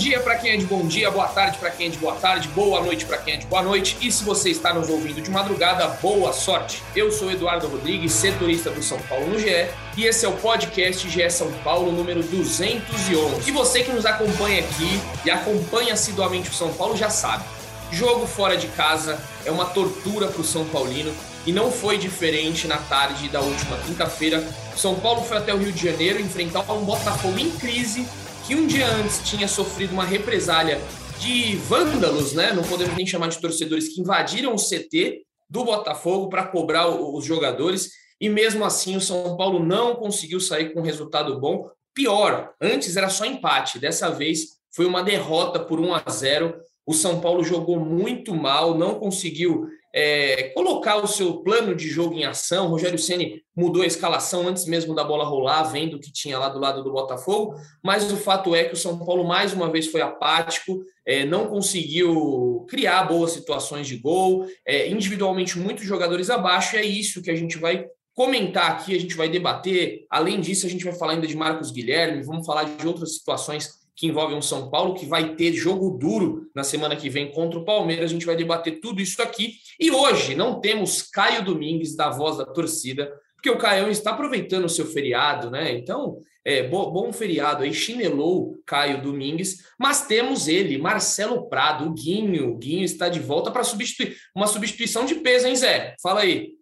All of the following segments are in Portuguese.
Dia para quem é de bom dia, boa tarde para quem é de boa tarde, boa noite para quem é de boa noite. E se você está nos ouvindo de madrugada, boa sorte. Eu sou Eduardo Rodrigues, setorista do São Paulo no GE, e esse é o podcast GE São Paulo número 211. E você que nos acompanha aqui e acompanha assiduamente o São Paulo já sabe. Jogo fora de casa é uma tortura para o São Paulino e não foi diferente na tarde da última quinta-feira. São Paulo foi até o Rio de Janeiro enfrentar um Botafogo em crise que um dia antes tinha sofrido uma represália de vândalos, né? Não podemos nem chamar de torcedores que invadiram o CT do Botafogo para cobrar os jogadores e mesmo assim o São Paulo não conseguiu sair com um resultado bom. Pior, antes era só empate, dessa vez foi uma derrota por 1 a 0. O São Paulo jogou muito mal, não conseguiu é, colocar o seu plano de jogo em ação. O Rogério Ceni mudou a escalação antes mesmo da bola rolar, vendo o que tinha lá do lado do Botafogo. Mas o fato é que o São Paulo mais uma vez foi apático, é, não conseguiu criar boas situações de gol. É, individualmente, muitos jogadores abaixo. E é isso que a gente vai comentar aqui, a gente vai debater. Além disso, a gente vai falar ainda de Marcos Guilherme, vamos falar de outras situações que envolvem o São Paulo, que vai ter jogo duro na semana que vem contra o Palmeiras. A gente vai debater tudo isso aqui. E hoje não temos Caio Domingues, da voz da torcida, porque o Caio está aproveitando o seu feriado, né? Então, é, bom, bom feriado aí, chinelou Caio Domingues, mas temos ele, Marcelo Prado, o Guinho. O Guinho está de volta para substituir. Uma substituição de peso, hein, Zé? Fala aí.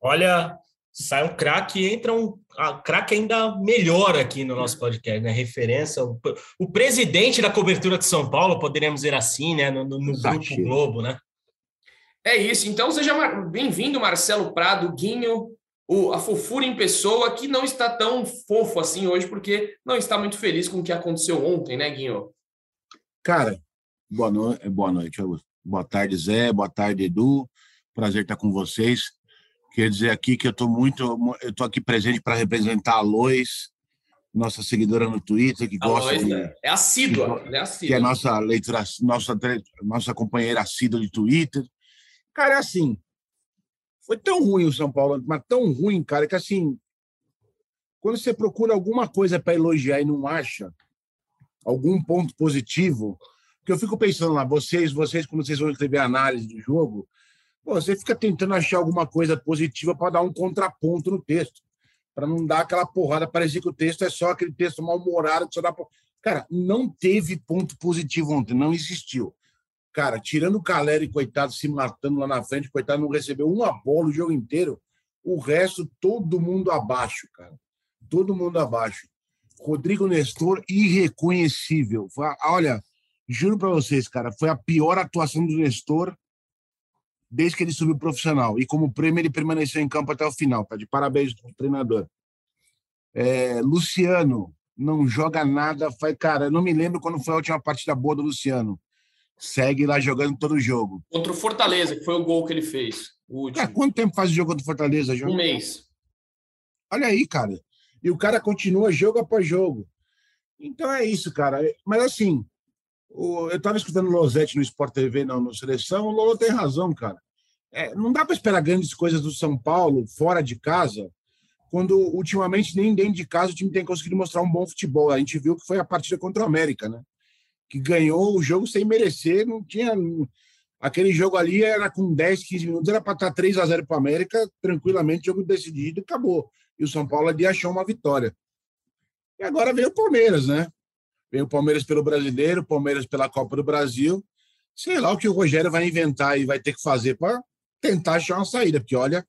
Olha, sai um craque, entra um craque ainda melhor aqui no nosso podcast, né? Referência, o, o, presidente da cobertura de São Paulo, poderíamos dizer assim, né? No, no, no Grupo Globo, né? É isso. Então, seja bem-vindo, Marcelo Prado, Guinho, o, a fofura em pessoa, que não está tão fofo assim hoje, porque não está muito feliz com o que aconteceu ontem, né, Guinho? Cara, boa, no... boa noite, boa tarde, Zé, boa tarde, Edu. Prazer estar com vocês. Quer dizer aqui que eu estou muito, eu estou aqui presente para representar a Lois, nossa seguidora no Twitter, que a gosta Lois, de, né? é assídua, é assídua. que é nossa leitura, nossa nossa companheira assídua de Twitter. Cara, é assim, foi tão ruim o São Paulo, mas tão ruim, cara, que assim, quando você procura alguma coisa para elogiar e não acha algum ponto positivo, porque eu fico pensando lá, vocês, vocês quando vocês vão escrever análise de jogo, você fica tentando achar alguma coisa positiva para dar um contraponto no texto, para não dar aquela porrada, parecer que o texto é só aquele texto mal-humorado que só dá. Cara, não teve ponto positivo ontem, não existiu. Cara, tirando o Caleri, coitado, se matando lá na frente, coitado, não recebeu uma bola o jogo inteiro. O resto, todo mundo abaixo, cara. Todo mundo abaixo. Rodrigo Nestor, irreconhecível. Olha, juro para vocês, cara, foi a pior atuação do Nestor desde que ele subiu profissional. E como prêmio, ele permaneceu em campo até o final. Tá de parabéns ao treinador. É, Luciano não joga nada. Faz, cara, eu não me lembro quando foi a última partida boa do Luciano. Segue lá jogando todo o jogo. Contra o Fortaleza, que foi o gol que ele fez. O último. Cara, quanto tempo faz o jogo contra o Fortaleza? Um mês. Olha aí, cara. E o cara continua jogo após jogo. Então é isso, cara. Mas assim, eu estava escutando o Losetti no Sport TV, não, no Seleção, o Lolo tem razão, cara. É, não dá para esperar grandes coisas do São Paulo fora de casa, quando ultimamente nem dentro de casa o time tem conseguido mostrar um bom futebol. A gente viu que foi a partida contra o América, né? Que ganhou o jogo sem merecer, não tinha. Aquele jogo ali era com 10, 15 minutos, era para estar 3 a 0 para o América, tranquilamente, jogo decidido, acabou. E o São Paulo ali achou uma vitória. E agora veio o Palmeiras, né? Vem o Palmeiras pelo Brasileiro, Palmeiras pela Copa do Brasil. Sei lá o que o Rogério vai inventar e vai ter que fazer para tentar achar uma saída, porque olha,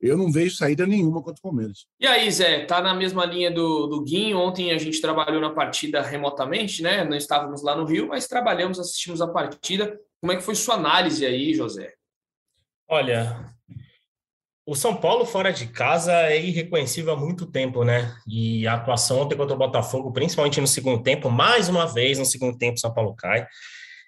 eu não vejo saída nenhuma contra o Palmeiras. E aí, Zé, tá na mesma linha do, do Guinho. Ontem a gente trabalhou na partida remotamente, né? Não estávamos lá no Rio, mas trabalhamos, assistimos a partida. Como é que foi sua análise aí, José? Olha, o São Paulo fora de casa é irreconhecível há muito tempo, né? E a atuação ontem contra o Botafogo, principalmente no segundo tempo, mais uma vez no segundo tempo, São Paulo cai.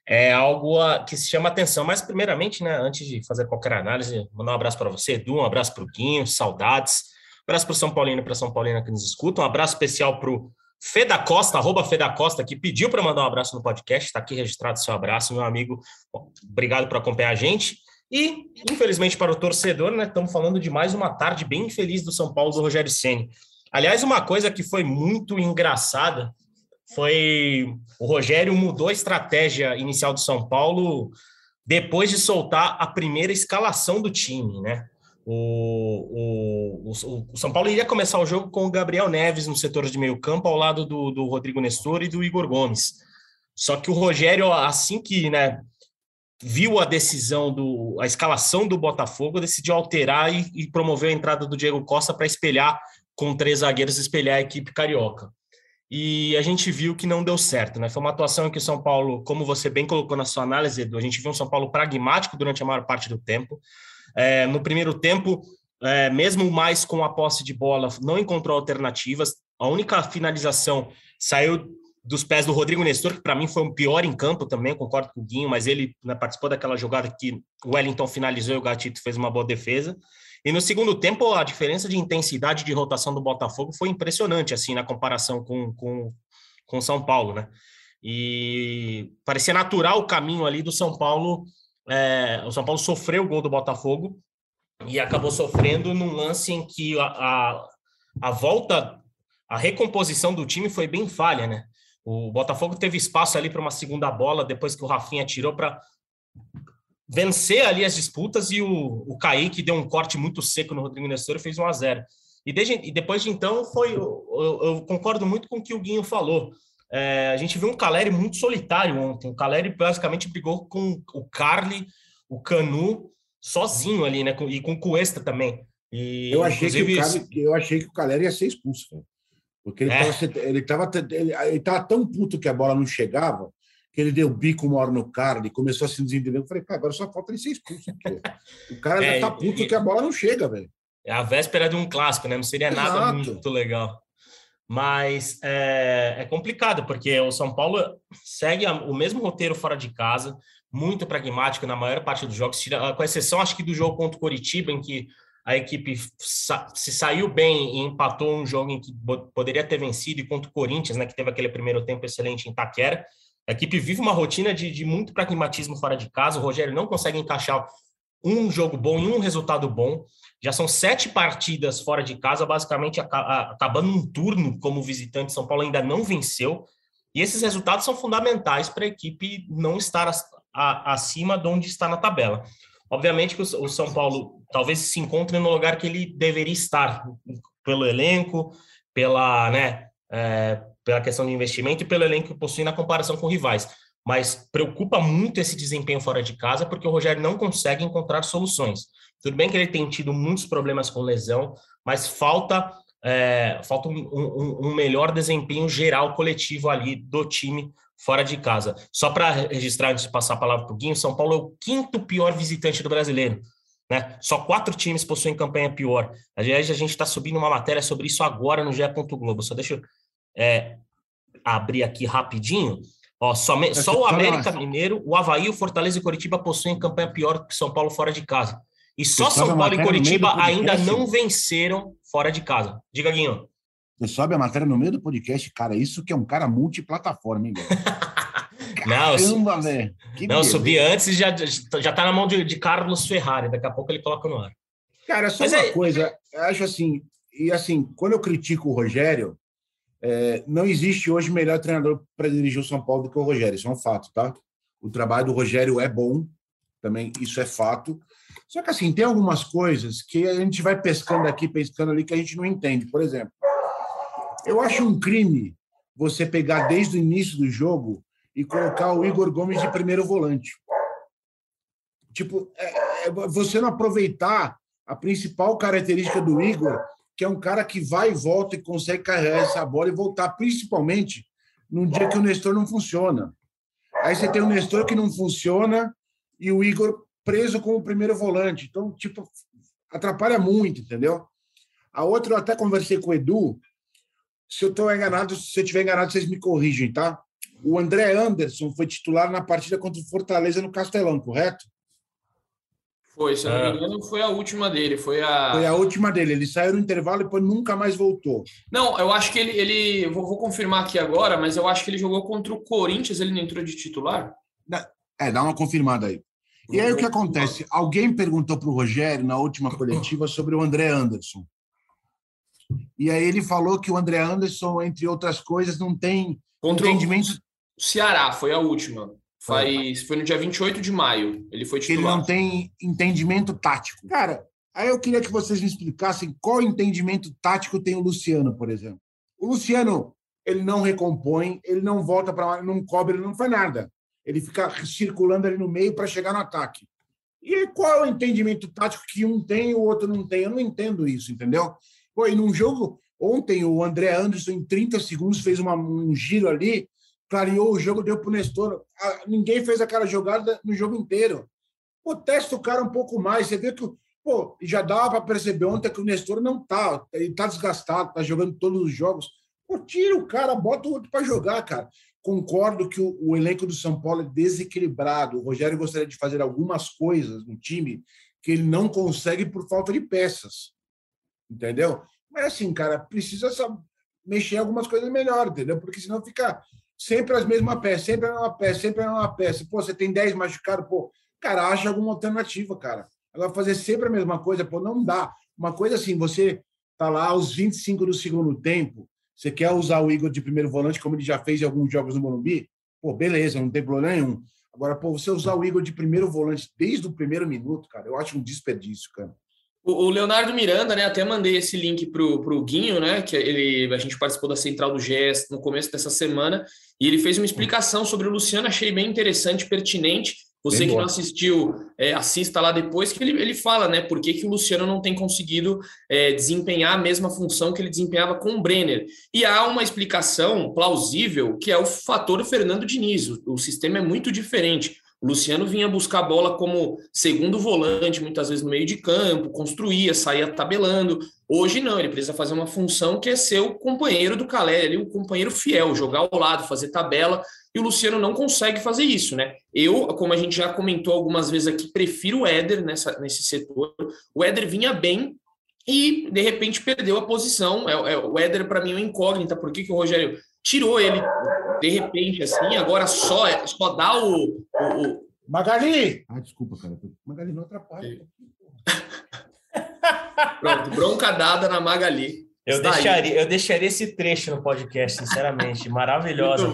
É algo que se chama atenção. Mas, primeiramente, né, antes de fazer qualquer análise, mandar um abraço para você, Edu, um abraço para o Guinho, saudades. Um abraço para o São Paulino e para São Paulina que nos escutam. Um abraço especial para o Fê da Costa, arroba Fê da Costa, que pediu para mandar um abraço no podcast. Está aqui registrado seu abraço, meu amigo. Obrigado por acompanhar a gente. E, infelizmente, para o torcedor, né, estamos falando de mais uma tarde bem infeliz do São Paulo do Rogério Ceni. Aliás, uma coisa que foi muito engraçada foi o Rogério mudou a estratégia inicial do São Paulo depois de soltar a primeira escalação do time, né? O, o, o, o, São Paulo iria começar o jogo com o Gabriel Neves no setor de meio campo, ao lado do, do Rodrigo Nestor e do Igor Gomes. Só que o Rogério, assim que né, viu a decisão do a escalação do Botafogo, decidiu alterar e, e a entrada do Diego Costa para espelhar com três zagueiros, espelhar a equipe carioca. E a gente viu que não deu certo, né? Foi uma atuação em que o São Paulo, como você bem colocou na sua análise, Edu, a gente viu um São Paulo pragmático durante a maior parte do tempo. É, no primeiro tempo, é, mesmo mais com a posse de bola, não encontrou alternativas. A única finalização saiu dos pés do Rodrigo Nestor, que para mim foi o pior em campo também, concordo com o Guinho, mas ele né, participou daquela jogada que o Wellington finalizou e o Gatito fez uma boa defesa. E no segundo tempo, a diferença de intensidade de rotação do Botafogo foi impressionante, assim, na comparação com, com, com São Paulo, né? E parecia natural o caminho ali do São Paulo. É, o São Paulo sofreu o gol do Botafogo e acabou sofrendo num lance em que a, a, a volta, a recomposição do time foi bem falha, né? O Botafogo teve espaço ali para uma segunda bola depois que o Rafinha tirou para vencer ali as disputas e o, o Kaique deu um corte muito seco no Rodrigo Nestor e fez 1 a 0 e, desde, e depois de então foi eu, eu, concordo muito com o que o Guinho falou. É, a gente viu um Caleri muito solitário ontem. O Caleri basicamente brigou com o Carly o Canu sozinho ali né e com o Cuesta também. E, eu achei que o Caleri, eu achei que o Caleri ia ser expulso. Porque ele é. estava ele tava, ele, ele tava tão puto que a bola não chegava que ele deu bico uma hora no cara e começou a se desentender. Eu falei, cara, agora só falta ele ser expulso. O cara é, já tá puto e, que a bola não chega, velho. É a véspera de um clássico, né? Não seria Exato. nada muito legal. Mas é, é, complicado, porque o São Paulo segue o mesmo roteiro fora de casa, muito pragmático na maior parte dos jogos, com exceção, acho que do jogo contra o Coritiba, em que a equipe se saiu bem e empatou um jogo em que poderia ter vencido, e contra o Corinthians, né, que teve aquele primeiro tempo excelente em Taquera. A equipe vive uma rotina de, de muito pragmatismo fora de casa. O Rogério não consegue encaixar um jogo bom e um resultado bom. Já são sete partidas fora de casa, basicamente acabando um turno como visitante. São Paulo ainda não venceu. E esses resultados são fundamentais para a equipe não estar acima de onde está na tabela. Obviamente que o São Paulo talvez se encontre no lugar que ele deveria estar, pelo elenco, pela, né, é, pela questão de investimento e pelo elenco que possui na comparação com rivais. Mas preocupa muito esse desempenho fora de casa, porque o Rogério não consegue encontrar soluções. Tudo bem que ele tem tido muitos problemas com lesão, mas falta é, falta um, um, um, melhor desempenho geral coletivo ali do time fora de casa. Só para registrar, antes de passar a palavra para o Guinho, São Paulo é o quinto pior visitante do brasileiro. Né? Só quatro times possuem campanha pior. Aliás, a gente está subindo uma matéria sobre isso agora no GE. Globo. Só deixa eu é, abrir aqui rapidinho. Ó, somente, só o América Mineiro, o Havaí, o Fortaleza e o Coritiba possuem campanha pior que São Paulo fora de casa. E só São Paulo e Coritiba ainda não venceram fora de casa. Diga, Guinho. Você sobe a matéria no meio do podcast, cara. Isso que é um cara multiplataforma, hein? Caramba, velho. Não, eu subi antes e já, já tá na mão de, de, Carlos Ferrari. Daqui a pouco ele coloca no ar. Cara, só Mas uma é... coisa. Eu acho assim, e assim, quando eu critico o Rogério, é, não existe hoje melhor treinador para dirigir o São Paulo do que o Rogério. Isso é um fato, tá? O trabalho do Rogério é bom, também isso é fato. Só que assim, tem algumas coisas que a gente vai pescando aqui, pescando ali, que a gente não entende. Por exemplo, eu acho um crime você pegar desde o início do jogo e colocar o Igor Gomes de primeiro volante. Tipo, é, é você não aproveitar a principal característica do Igor, que é um cara que vai e volta e consegue carregar essa bola e voltar, principalmente num dia que o Nestor não funciona. Aí você tem o Nestor que não funciona e o Igor preso como primeiro volante. Então, tipo, atrapalha muito, entendeu? A outra, eu até conversei com o Edu. Se eu estou enganado, se eu estiver enganado, vocês me corrigem, tá? O André Anderson foi titular na partida contra o Fortaleza no Castelão, correto? Foi, se eu não me engano, foi a última dele. Foi a. Foi a última dele. Ele saiu no intervalo e depois nunca mais voltou. Não, eu acho que ele. ele vou, vou confirmar aqui agora, mas eu acho que ele jogou contra o Corinthians, ele não entrou de titular. É, dá uma confirmada aí. E aí o que acontece? Alguém perguntou para o Rogério na última coletiva sobre o André Anderson. E aí ele falou que o André Anderson, entre outras coisas, não tem Contra o entendimento. Ceará, foi a última. Faz, foi no dia 28 de maio. Ele foi que ele titular. não tem entendimento tático. Cara, aí eu queria que vocês me explicassem qual entendimento tático tem o Luciano, por exemplo. O Luciano, ele não recompõe, ele não volta para lá, não cobre, ele não faz nada. Ele fica circulando ali no meio para chegar no ataque. E qual é o entendimento tático que um tem e o outro não tem? Eu não entendo isso, entendeu? Pô, e num jogo, ontem o André Anderson, em 30 segundos, fez uma, um giro ali, clareou o jogo, deu para o Nestor. Ah, Ninguém fez aquela jogada no jogo inteiro. Pô, testa o cara um pouco mais. Você vê que pô, já dava para perceber ontem que o Nestor não tá. Ele tá desgastado, tá jogando todos os jogos. Pô, tira o cara, bota o outro para jogar, cara. Concordo que o, o elenco do São Paulo é desequilibrado. O Rogério gostaria de fazer algumas coisas no time que ele não consegue por falta de peças. Entendeu? Mas assim, cara, precisa mexer algumas coisas melhor, entendeu? Porque senão fica sempre as mesmas peças, sempre a mesma peça, sempre a mesma peça. Pô, você tem 10 machucados, pô, cara, acha alguma alternativa, cara. Agora, fazer sempre a mesma coisa, pô, não dá. Uma coisa assim, você tá lá aos 25 do segundo tempo, você quer usar o Igor de primeiro volante, como ele já fez em alguns jogos no Morumbi, pô, beleza, não tem problema nenhum. Agora, pô, você usar o Igor de primeiro volante desde o primeiro minuto, cara, eu acho um desperdício, cara. O Leonardo Miranda, né? Até mandei esse link pro, pro Guinho, né? Que ele, a gente participou da central do GES no começo dessa semana, e ele fez uma explicação sobre o Luciano, achei bem interessante, pertinente. Você Bem que não assistiu, é, assista lá depois, que ele, ele fala, né? Por que, que o Luciano não tem conseguido é, desempenhar a mesma função que ele desempenhava com o Brenner. E há uma explicação plausível, que é o fator Fernando Diniz. O, o sistema é muito diferente. O Luciano vinha buscar a bola como segundo volante, muitas vezes no meio de campo, construía, saía tabelando. Hoje não, ele precisa fazer uma função que é ser o companheiro do Caleri, ali, o companheiro fiel, jogar ao lado, fazer tabela. E o Luciano não consegue fazer isso, né? Eu, como a gente já comentou algumas vezes aqui, prefiro o Éder nessa, nesse setor. O Éder vinha bem e, de repente, perdeu a posição. É, é- o Éder, para mim, é uma incógnita. Por que, que o Rogério tirou ele de repente, assim, agora só, só dá o, o- o- Magali! Ah, desculpa, cara. Magali não atrapalha. Pronto, bronca dada na Magali. Eu Está aí. deixaria, eu deixaria esse trecho no podcast, sinceramente. Maravilhosa.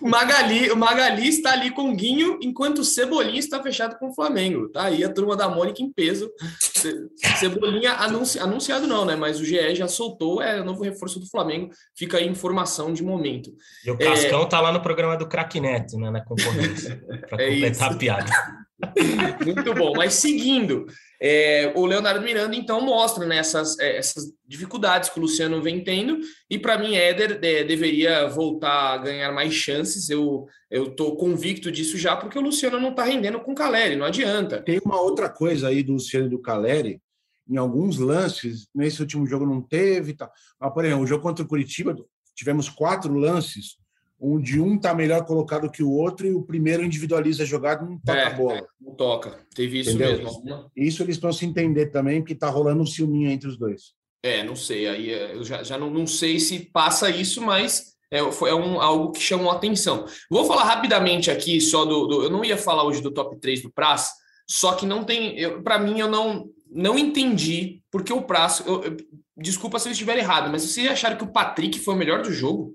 Magali, o Magali está ali com o Guinho, enquanto o Cebolinha está fechado com o Flamengo. Tá aí a turma da Mônica em peso. Ce- Cebolinha anunci- anunciado não, né? Mas o GE já soltou, é o novo reforço do Flamengo. Fica aí informação de momento. E o Cascão tá lá no programa do Crack Neto, né, na concorrência, para É completar isso. a piada. Muito bom. Mas seguindo, é, o Leonardo Miranda então mostra né, essas, é, dificuldades que o Luciano vem tendo, e para mim, Éder é, deveria voltar a ganhar mais chances. Eu estou convicto disso já, porque o Luciano não está rendendo com o Caleri, não adianta. Tem uma outra coisa aí do Luciano e do Caleri, em alguns lances, nesse último jogo não teve. Tá. Mas, por exemplo, o jogo contra o Curitiba, tivemos quatro lances, onde um está melhor colocado que o outro e o primeiro individualiza a jogada e não toca É. a bola. Não toca. Teve isso Entendeu? mesmo. Isso eles precisam se entender também, porque está rolando um ciúminho entre os dois. É, não sei. Aí é, eu já, já não, não sei se passa isso, mas é, foi, é um, algo que chamou a atenção. Vou falar rapidamente aqui só do, do- Eu não ia falar hoje do top 3 do Praz, só que não tem. Para mim, eu não, não entendi porque o Praz. eu- eu- desculpa se eu estiver errado, mas vocês acharam que o Patrick foi o melhor do jogo?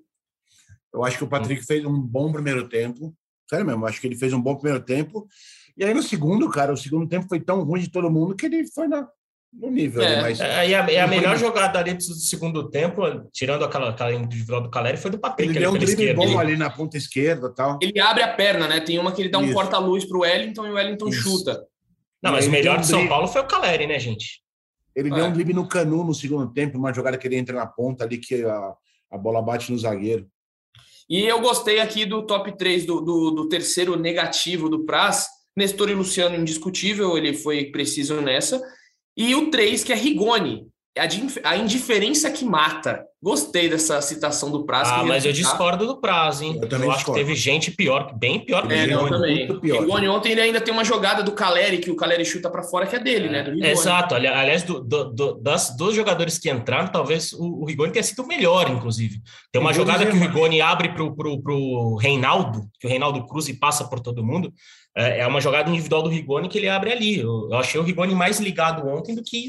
Eu acho que o Patrick fez um bom primeiro tempo. Sério mesmo, acho que ele fez um bom primeiro tempo. E aí no segundo, cara, o segundo tempo foi tão ruim de todo mundo que ele foi na, no nível. É, né? Mas É, e a, e a melhor jogada ali do segundo tempo, tirando aquela, aquela individual do Caleri, foi do Patrick. ele ali deu um drible bom Ele- ali na ponta esquerda e tal. Ele abre a perna, né? Tem uma que ele dá um Isso. porta-luz para o Wellington e o Wellington Isso. chuta. Não, mas o melhor de São drible. Paulo foi o Caleri, né, gente? Ele É. deu um drible no canu no segundo tempo, uma jogada que ele entra na ponta ali, que a, a bola bate no zagueiro. E eu gostei aqui do top 3 do, do, do terceiro negativo do Praz. Nestor e Luciano, indiscutível, ele foi preciso nessa. E o 3, que é Rigoni, a, indiferença que mata. Gostei dessa citação do Prazo. Ah, mas eu discordo do Prazo, hein? Eu, eu acho discordo. que teve gente pior, bem pior que é, o também. Rigoni ontem ele ainda tem uma jogada do Caleri, que o Caleri chuta para fora, que é dele, né? é, né? Exato. Aliás, do, do, do, das, dos jogadores que entraram, talvez o, o Rigoni tenha sido o melhor, inclusive. Tem uma jogada que o Rigoni abre para o Reinaldo, que o Reinaldo cruza e passa por todo mundo. É, é uma jogada individual do Rigoni que ele abre ali. Eu, eu achei o Rigoni mais ligado ontem do que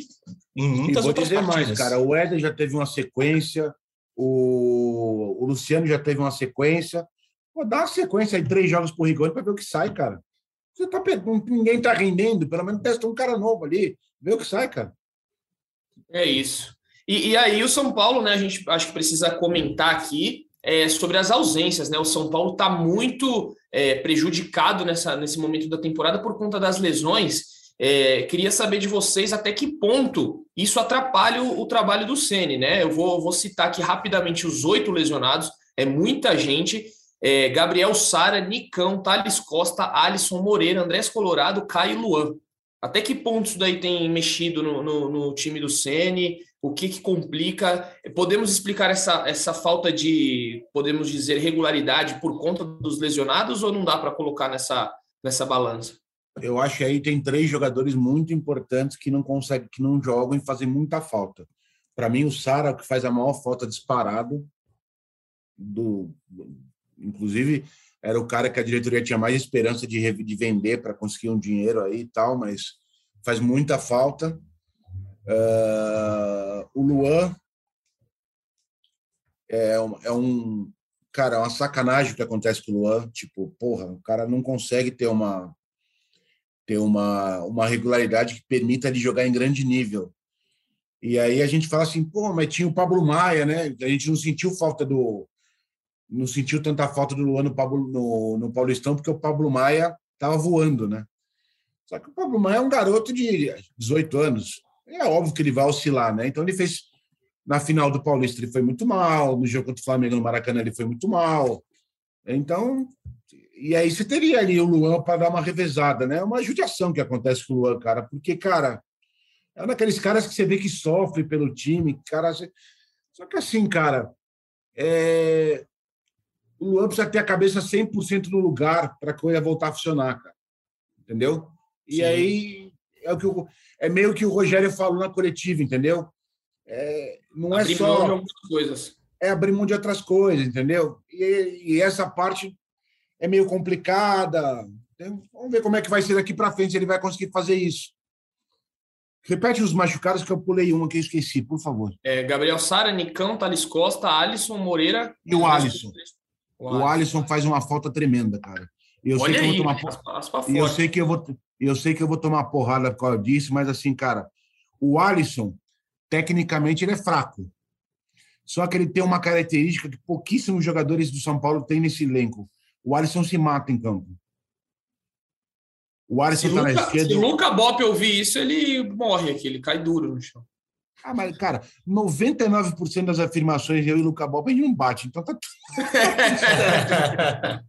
em muitas vou outras dizer partidas. mais, cara. O Éder já teve uma sequência, o, o Luciano já teve uma sequência. Pô, dá uma sequência aí, três jogos por Rigoni para ver o que sai, cara. Você tá, ninguém tá rendendo, pelo menos testa um cara novo ali, vê o que sai, cara. É isso. E, e aí o São Paulo, né? A gente acho que precisa comentar aqui é, sobre as ausências, né? O São Paulo está muito é, prejudicado nessa, nesse momento da temporada por conta das lesões. É, queria saber de vocês até que ponto isso atrapalha o, o trabalho do Ceni, né? Eu vou, vou, citar aqui rapidamente os oito lesionados, é muita gente. É, Gabriel Sara, Nicão, Thales Costa, Alisson Moreira, Andrés Colorado, Caio Luan. Até que ponto isso daí tem mexido no, no, no time do Ceni? O que, que complica? Podemos explicar essa, essa falta de, podemos dizer, regularidade por conta dos lesionados ou não dá para colocar nessa, nessa balança? Eu acho que aí tem três jogadores muito importantes que não conseguem, que não jogam e fazem muita falta. Para mim, o Sara, é que faz a maior falta disparado, do, inclusive era o cara que a diretoria tinha mais esperança de, de vender para conseguir um dinheiro aí e tal, mas faz muita falta. Uh, o Luan é, é um cara, é uma sacanagem o que acontece com o Luan. Tipo, porra, o cara não consegue ter uma ter uma, uma regularidade que permita ele jogar em grande nível. E aí a gente fala assim, pô, mas tinha o Pablo Maia, né? A gente não sentiu falta do. Não sentiu tanta falta do Luan no, Pablo, no, no Paulistão, porque o Pablo Maia estava voando, né? Só que o Pablo Maia é um garoto de 18 anos. É óbvio que ele vai oscilar, né? Então ele fez. Na final do Paulista ele foi muito mal, no jogo contra o Flamengo no Maracanã ele foi muito mal. Então, e aí você teria ali o Luan para dar uma revezada, né? É uma judiação que acontece com o Luan, cara, porque, cara, é um daqueles caras que você vê que sofre pelo time, cara. Só que assim, cara, é... o Luan precisa ter a cabeça 100% no lugar para a coisa voltar a funcionar, cara. Entendeu? E Sim. aí é o que é meio que o Rogério falou na coletiva, entendeu? É... Não abrir é só mão de coisas. É abrir mão de outras coisas, entendeu? E, e essa parte é meio complicada. Vamos ver como é que vai ser daqui para frente, se ele vai conseguir fazer isso. Repete os machucados que eu pulei uma que eu esqueci, por favor. É, Gabriel Sara, Nicão, Thales Costa, Alisson, Moreira. E o Alisson. O Alisson. o Alisson faz uma falta tremenda, cara. Eu Olha sei que eu vou tomar eu sei que eu vou eu sei que eu vou tomar porrada por causa disso, mas assim, cara, o Alisson tecnicamente ele é fraco. Só que ele tem uma característica que pouquíssimos jogadores do São Paulo têm nesse elenco o Alisson se mata em campo. O Alisson está na esquerda. Se o Luca Bop ouvir isso, ele morre aqui, ele cai duro no chão. Ah, mas, cara, 99% das afirmações eu e o Luca Bop, a gente não bate, então tá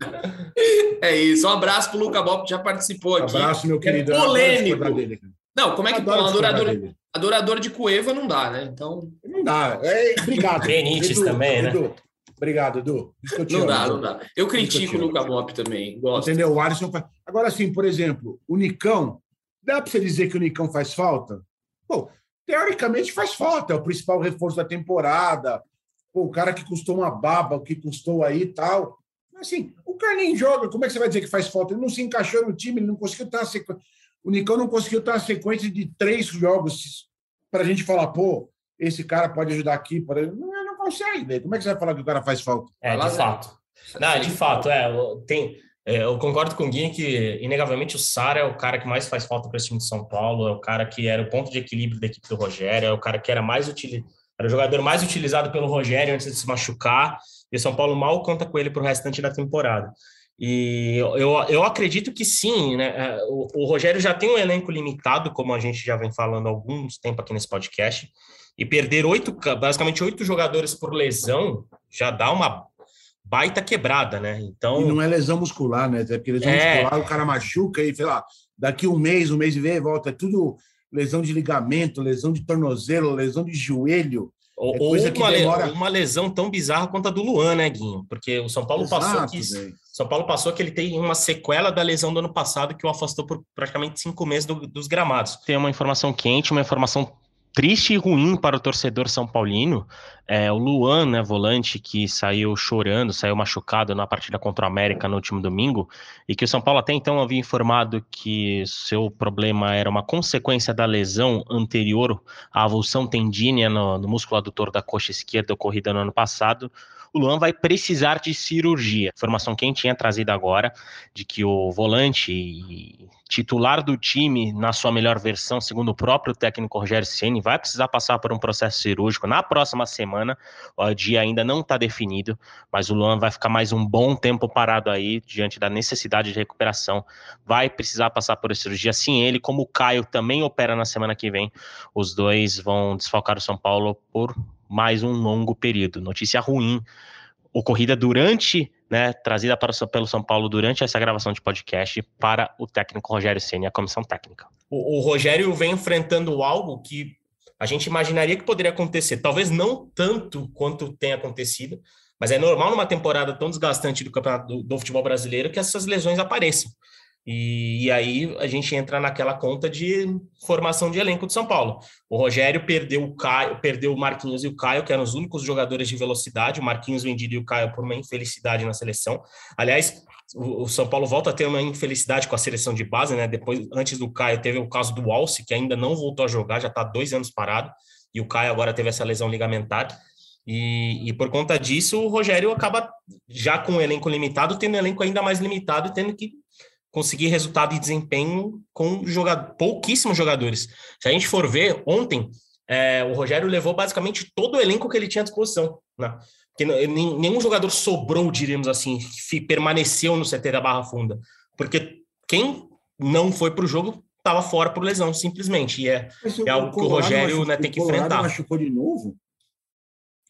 É isso, um abraço pro Luca Bop, que já participou aqui. Um abraço, meu querido. É polêmico. Dele, não, como é que pode? Adorador, adorador de Cueva não dá, né? Então. Não dá. É, obrigado. Benítez também, né? Obrigado, Edu. Não dá, não dá. Eu critico o Luca Mop também. Gosto. Entendeu? O Alisson faz. Agora, sim, por exemplo, o Nicão, dá para você dizer que o Nicão faz falta? Pô, teoricamente faz falta, é o principal reforço da temporada. Pô, o cara que custou uma baba, o que custou aí e tal. Assim, o cara nem joga, como é que você vai dizer que faz falta? Ele não se encaixou no time, ele não conseguiu ter uma sequência. O Nicão não conseguiu ter uma sequência de três jogos para a gente falar, pô, esse cara pode ajudar aqui. Pode... Não, não consegue, né? Como é que você vai falar que o cara faz falta? É, de fato. Não, de fato, é. Tem, é, eu concordo com o Gui que, inegavelmente, o Sara é o cara que mais faz falta para esse time de São Paulo, é o cara que era o ponto de equilíbrio da equipe do Rogério, é o cara que era mais utilizado, era o jogador mais utilizado pelo Rogério antes de se machucar, e o São Paulo mal conta com ele para o restante da temporada. E eu, eu acredito que sim, né? É, o, o Rogério já tem um elenco limitado, como a gente já vem falando há alguns tempo aqui nesse podcast. E perder oito, basicamente oito jogadores por lesão já dá uma, baita quebrada, né? Então. E não é lesão muscular, né? É porque lesão é... muscular o cara machuca e, sei lá, daqui um mês, um mês e meio, volta. É tudo lesão de ligamento, lesão de tornozelo, lesão de joelho. Ou, é ou uma, demora... uma, lesão tão bizarra quanto a do Luan, né, Guinho? Porque o São Paulo Exato, passou que São Paulo passou que ele tem uma sequela da lesão do ano passado que o afastou por praticamente cinco meses do, dos gramados. Tem uma informação quente, uma informação triste e ruim para o torcedor são paulino. É, o Luan, né, volante, que saiu chorando, saiu machucado na partida contra o América no último domingo, e que o São Paulo até então havia informado que seu problema era uma consequência da lesão anterior à avulsão tendínea no, no músculo adutor da coxa esquerda ocorrida no ano passado o Luan vai precisar de cirurgia. Informação quentinha trazida agora de que o volante titular do time na sua melhor versão, segundo o próprio técnico Rogério Ceni, vai precisar passar por um processo cirúrgico na próxima semana. O dia ainda não está definido, mas o Luan vai ficar mais um bom tempo parado aí diante da necessidade de recuperação. Vai precisar passar por cirurgia. Sim, ele, como o Caio também opera na semana que vem, os dois vão desfalcar o São Paulo por mais um longo período. Notícia ruim ocorrida durante, né, trazida para, pelo São Paulo durante essa gravação de podcast para o técnico Rogério Ceni, a comissão técnica. O, o, Rogério vem enfrentando algo que a gente imaginaria que poderia acontecer, talvez não tanto quanto tem acontecido, mas é normal numa temporada tão desgastante do campeonato do, do futebol brasileiro que essas lesões apareçam. E, e, aí a gente entra naquela conta de formação de elenco de São Paulo. O Rogério perdeu o Caio, perdeu o Marquinhos e o Caio, que eram os únicos jogadores de velocidade. O Marquinhos vendido e o Caio por uma infelicidade na seleção. Aliás, o, o, São Paulo volta a ter uma infelicidade com a seleção de base, né? Depois, antes do Caio, teve o caso do Alce, que ainda não voltou a jogar, já está dois anos parado. E o Caio agora teve essa lesão ligamentar. E, e, por conta disso, o Rogério acaba, já com o elenco limitado, tendo um elenco ainda mais limitado tendo que conseguir resultado e desempenho com jogador, pouquíssimos jogadores. Se a gente for ver, ontem é, o Rogério levou basicamente todo o elenco que ele tinha à disposição. Né? Porque nenhum jogador sobrou, diríamos assim, permaneceu no CT da Barra Funda. Porque quem não foi para o jogo estava fora por lesão, simplesmente. E é, é algo que o Rogério machucou, né, tem que Colorado enfrentar. machucou de novo?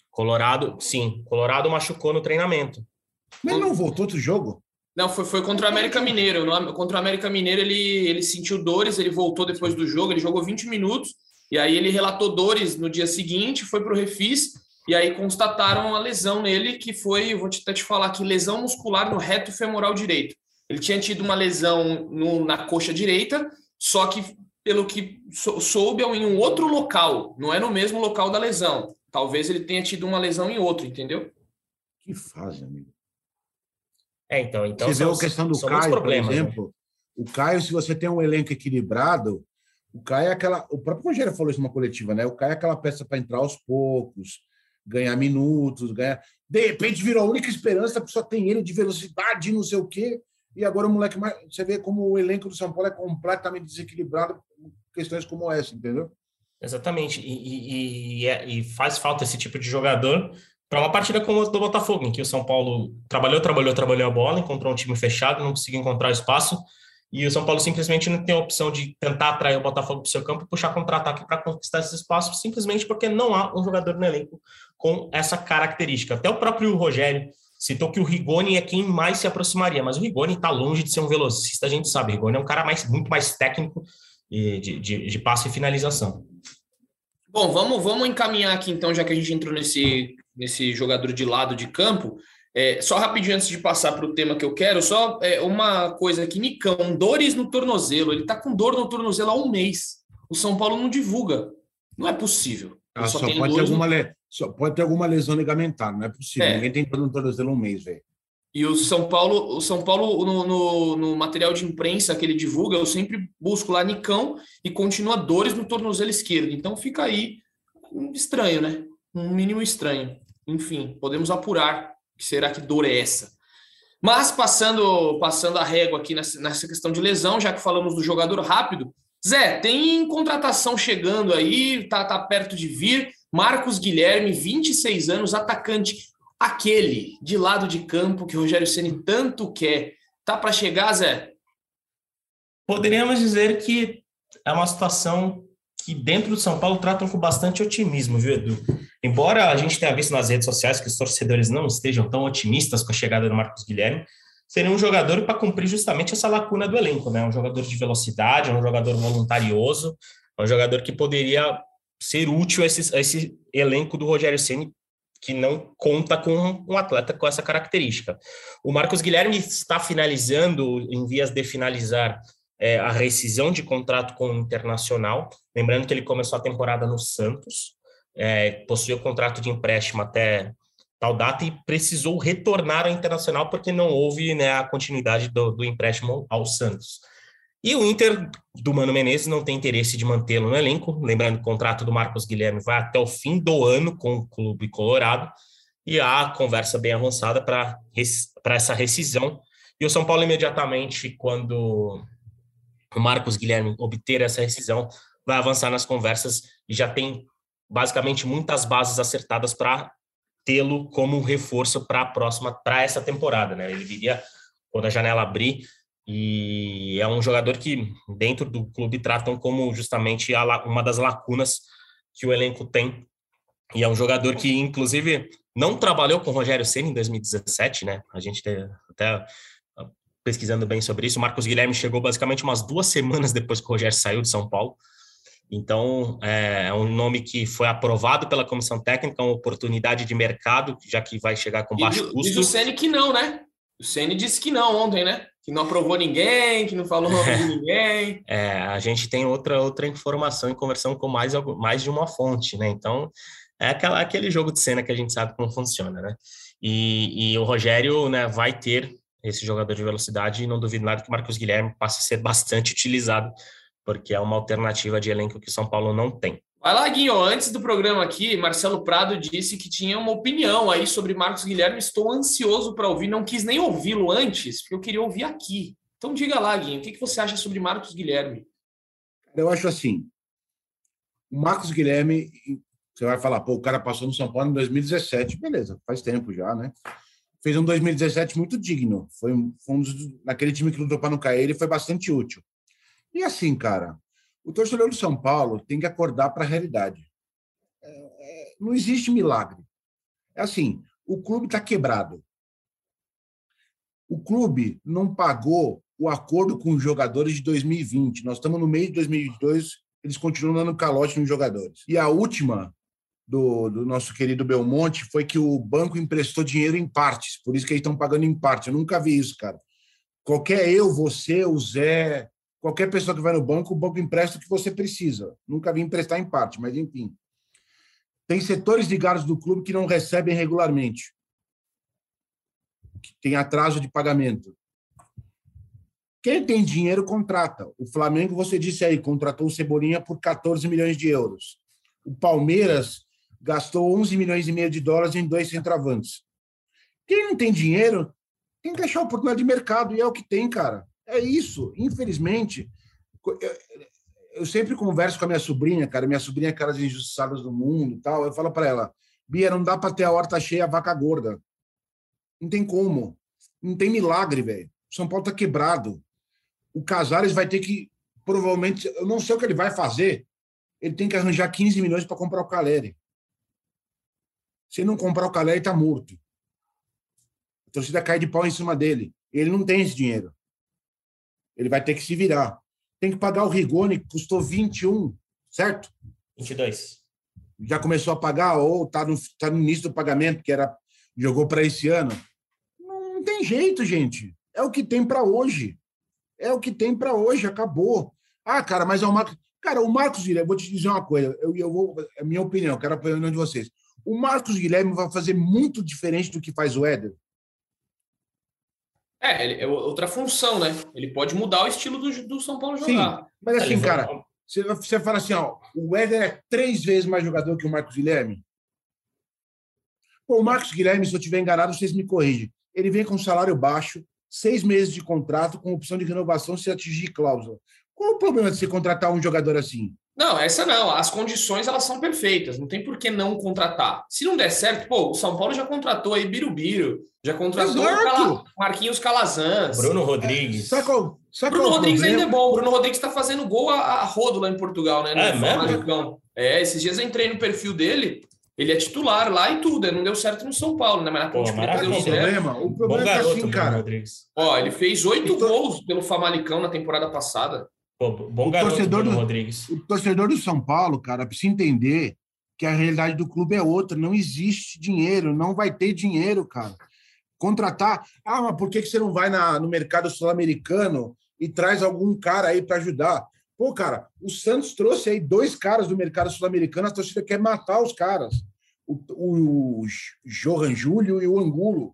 Colorado, sim. Colorado machucou no treinamento. Mas ele não voltou do jogo? Não, foi, foi contra o América Mineiro. No, contra o América Mineiro, ele, ele sentiu dores, ele voltou depois do jogo, ele jogou 20 minutos, e aí ele relatou dores no dia seguinte, foi para o refis, e aí constataram a lesão nele, que foi, vou até te falar aqui, lesão muscular no reto femoral direito. Ele tinha tido uma lesão no, na coxa direita, só que, pelo que soube, é em um outro local, não é no mesmo local da lesão. Talvez ele tenha tido uma lesão em outro, entendeu? Que fase, amigo. É, então, então você são, vê a questão do Caio, por né? exemplo. Né? O Caio, se você tem um elenco equilibrado, o Caio é aquela. O próprio Rogério falou isso numa coletiva, né? O Caio é aquela peça para entrar aos poucos, ganhar minutos, ganhar. De repente virou a única esperança, a pessoa tem ele de velocidade, não sei o quê. E agora o moleque mais. Você vê como o elenco do São Paulo é completamente desequilibrado com questões como essa, entendeu? Exatamente. E, e, e, é, e faz falta esse tipo de jogador para uma partida como a do Botafogo, em que o São Paulo trabalhou, trabalhou, trabalhou a bola, encontrou um time fechado, não conseguiu encontrar espaço, e o São Paulo simplesmente não tem a opção de tentar atrair o Botafogo para o seu campo e puxar contra-ataque para conquistar esse espaço, simplesmente porque não há um jogador no elenco com essa característica. Até o próprio Rogério citou que o Rigoni é quem mais se aproximaria, mas o Rigoni está longe de ser um velocista, a gente sabe. O Rigoni é um cara mais, muito mais técnico de, de, de passe e finalização. Bom, vamos, vamos encaminhar aqui então, já que a gente entrou nesse nesse jogador de lado de campo. É, só rapidinho antes de passar para o tema que eu quero, só é, uma coisa aqui, Nicão, dores no tornozelo. Ele está com dor no tornozelo há um mês. O São Paulo não divulga. Não é possível. Ah, só, pode ter alguma le... só pode ter alguma lesão ligamentar, não é possível. É. Ninguém tem dor no tornozelo há um mês, velho. E o São Paulo, o São Paulo no, no, no, material de imprensa que ele divulga, eu sempre busco lá Nicão e continua dores no tornozelo esquerdo. Então fica aí estranho, né? Um mínimo estranho. Enfim, podemos apurar que será que dor é essa. Mas passando passando a régua aqui nessa, questão de lesão, já que falamos do jogador rápido, Zé, tem contratação chegando aí, tá, tá perto de vir. Marcos Guilherme, 26 anos, atacante, aquele de lado de campo que o Rogério Ceni tanto quer. Tá para chegar, Zé? Poderíamos dizer que é uma situação que dentro do São Paulo tratam com bastante otimismo, viu, Edu? embora a gente tenha visto nas redes sociais que os torcedores não estejam tão otimistas com a chegada do Marcos Guilherme, seria um jogador para cumprir justamente essa lacuna do elenco, né? Um jogador de velocidade, um jogador voluntarioso, um jogador que poderia ser útil a esse, a esse elenco do Rogério Ceni que não conta com um atleta com essa característica. O Marcos Guilherme está finalizando, em vias de finalizar, é, a rescisão de contrato com o Internacional. Lembrando que ele começou a temporada no Santos, é, possuía o contrato de empréstimo até tal data e precisou retornar ao Internacional porque não houve né, a continuidade do, do empréstimo ao Santos. E o Inter do Mano Menezes não tem interesse de mantê-lo no elenco. Lembrando que o contrato do Marcos Guilherme vai até o fim do ano com o clube colorado. E há conversa bem avançada para essa rescisão. E o São Paulo, imediatamente, quando o Marcos Guilherme obter essa rescisão, vai avançar nas conversas e já tem basicamente muitas bases acertadas para tê-lo como reforço para a próxima, para essa temporada, né? Ele viria quando a janela abrir e é um jogador que dentro do clube tratam como justamente uma das lacunas que o elenco tem. E é um jogador que inclusive não trabalhou com o Rogério Ceni em 2017, né? A gente até pesquisando bem sobre isso, o Marcos Guilherme chegou basicamente umas duas semanas depois que o Rogério saiu de São Paulo. Então, é, é um nome que foi aprovado pela comissão técnica, uma oportunidade de mercado, já que vai chegar com baixo custo. Diz o Ceni que não, né? O Ceni disse que não ontem, né? Que não aprovou ninguém, que não falou de ninguém. É, a gente tem outra outra informação em conversão com mais, mais de uma fonte, né? Então, é aquela, aquele jogo de cena que a gente sabe como funciona, né? E, e o Rogério né, vai ter esse jogador de velocidade e não duvido nada que o Marcos Guilherme passe a ser bastante utilizado porque é uma alternativa de elenco que o São Paulo não tem. Vai lá, Guinho. Antes do programa aqui, Marcelo Prado disse que tinha uma opinião aí sobre Marcos Guilherme. Estou ansioso para ouvir. Não quis nem ouvi-lo antes, porque eu queria ouvir aqui. Então diga lá, Guinho, o que você acha sobre Marcos Guilherme? Eu acho assim. O Marcos Guilherme, você vai falar, pô, o cara passou no São Paulo em 2017. Beleza, faz tempo já, né? Fez um 2017 muito digno. Foi um, dos, naquele time que lutou para não cair, ele foi bastante útil. E assim, cara, o torcedor do São Paulo tem que acordar para a realidade. É, é, não existe milagre. É assim, o clube está quebrado. O clube não pagou o acordo com os jogadores de 2020. Nós estamos no meio de 2022, eles continuam dando calote nos jogadores. E a última do, do, nosso querido Belmonte foi que o banco emprestou dinheiro em partes, por isso que eles estão pagando em parte. Eu nunca vi isso, cara. Qualquer eu, você, o Zé, Qualquer pessoa que vai no banco, o banco empresta o que você precisa. Nunca vi emprestar em parte, mas enfim. Tem setores ligados do clube que não recebem regularmente. Que tem atraso de pagamento. Quem tem dinheiro contrata. O Flamengo, você disse aí, contratou o Cebolinha por 14 milhões de euros. O Palmeiras gastou 11 milhões e meio de dólares em dois centroavantes. Quem não tem dinheiro tem que achar oportunidade de mercado, e é o que tem, cara. É isso. Infelizmente, eu sempre converso com a minha sobrinha, cara. Minha sobrinha é cara das injustiçadas do mundo tal. Eu falo para ela, Bia, não dá para ter a horta cheia, a vaca gorda. Não tem como. Não tem milagre, velho. São Paulo tá quebrado. O Casares vai ter que, provavelmente, eu não sei o que ele vai fazer. Ele tem que arranjar 15 milhões para comprar o Caleri. Se não comprar o Caleri, tá morto. A torcida cai de pau em cima dele. Ele não tem esse dinheiro. Ele vai ter que se virar. Tem que pagar o Rigoni, que custou 21, certo? 22. Já começou a pagar ou está no, tá no início do pagamento, que era jogou para esse ano. Não, não tem jeito, gente. É o que tem para hoje. É o que tem para hoje, acabou. Ah, cara, mas é o Marcos. Cara, o Marcos Guilherme, vou te dizer uma coisa, eu, eu vou, é minha opinião, quero a opinião de vocês. O Marcos Guilherme vai fazer muito diferente do que faz o Éder. É, é outra função, né? Ele pode mudar o estilo do, do São Paulo jogar. Sim, mas assim, cara, você, você fala assim, ó, o Éder é três vezes mais jogador que o Marcos Guilherme. Pô, o Marcos Guilherme, se eu estiver enganado, vocês me corrigem. Ele vem com salário baixo, seis meses de contrato, com opção de renovação se atingir cláusula. Qual o problema de você contratar um jogador assim? Não, essa não. As condições elas são perfeitas. Não tem por que não contratar. Se não der certo, pô, o São Paulo já contratou aí Birubiru, já contratou Cala, Marquinhos Calazans. Bruno Rodrigues. Sabe qual, sabe Bruno qual Rodrigues problema? ainda é bom. Bruno Rodrigues está fazendo gol a, a rodo lá em Portugal, né? É mesmo? É, esses dias eu entrei no perfil dele. Ele é titular lá e tudo, não deu certo no São Paulo, né? Mas na Ponte Preta deu o certo. problema, o problema Bom é garoto, assim, cara, Rodrigues. Ó, ele fez oito tô- gols pelo Famalicão na temporada passada. Pô, bom O garoto, torcedor Bruno do- Rodrigues. o torcedor do São Paulo, cara, precisa entender que a realidade do clube é outra. Não existe dinheiro, não vai ter dinheiro, cara. Contratar. Ah, mas por que que você não vai na- no mercado sul-americano e traz algum cara aí para ajudar? Pô, cara, o Santos trouxe aí dois caras do mercado sul-americano, a torcida quer matar os caras. O, o, o Johan Júlio e o Angulo,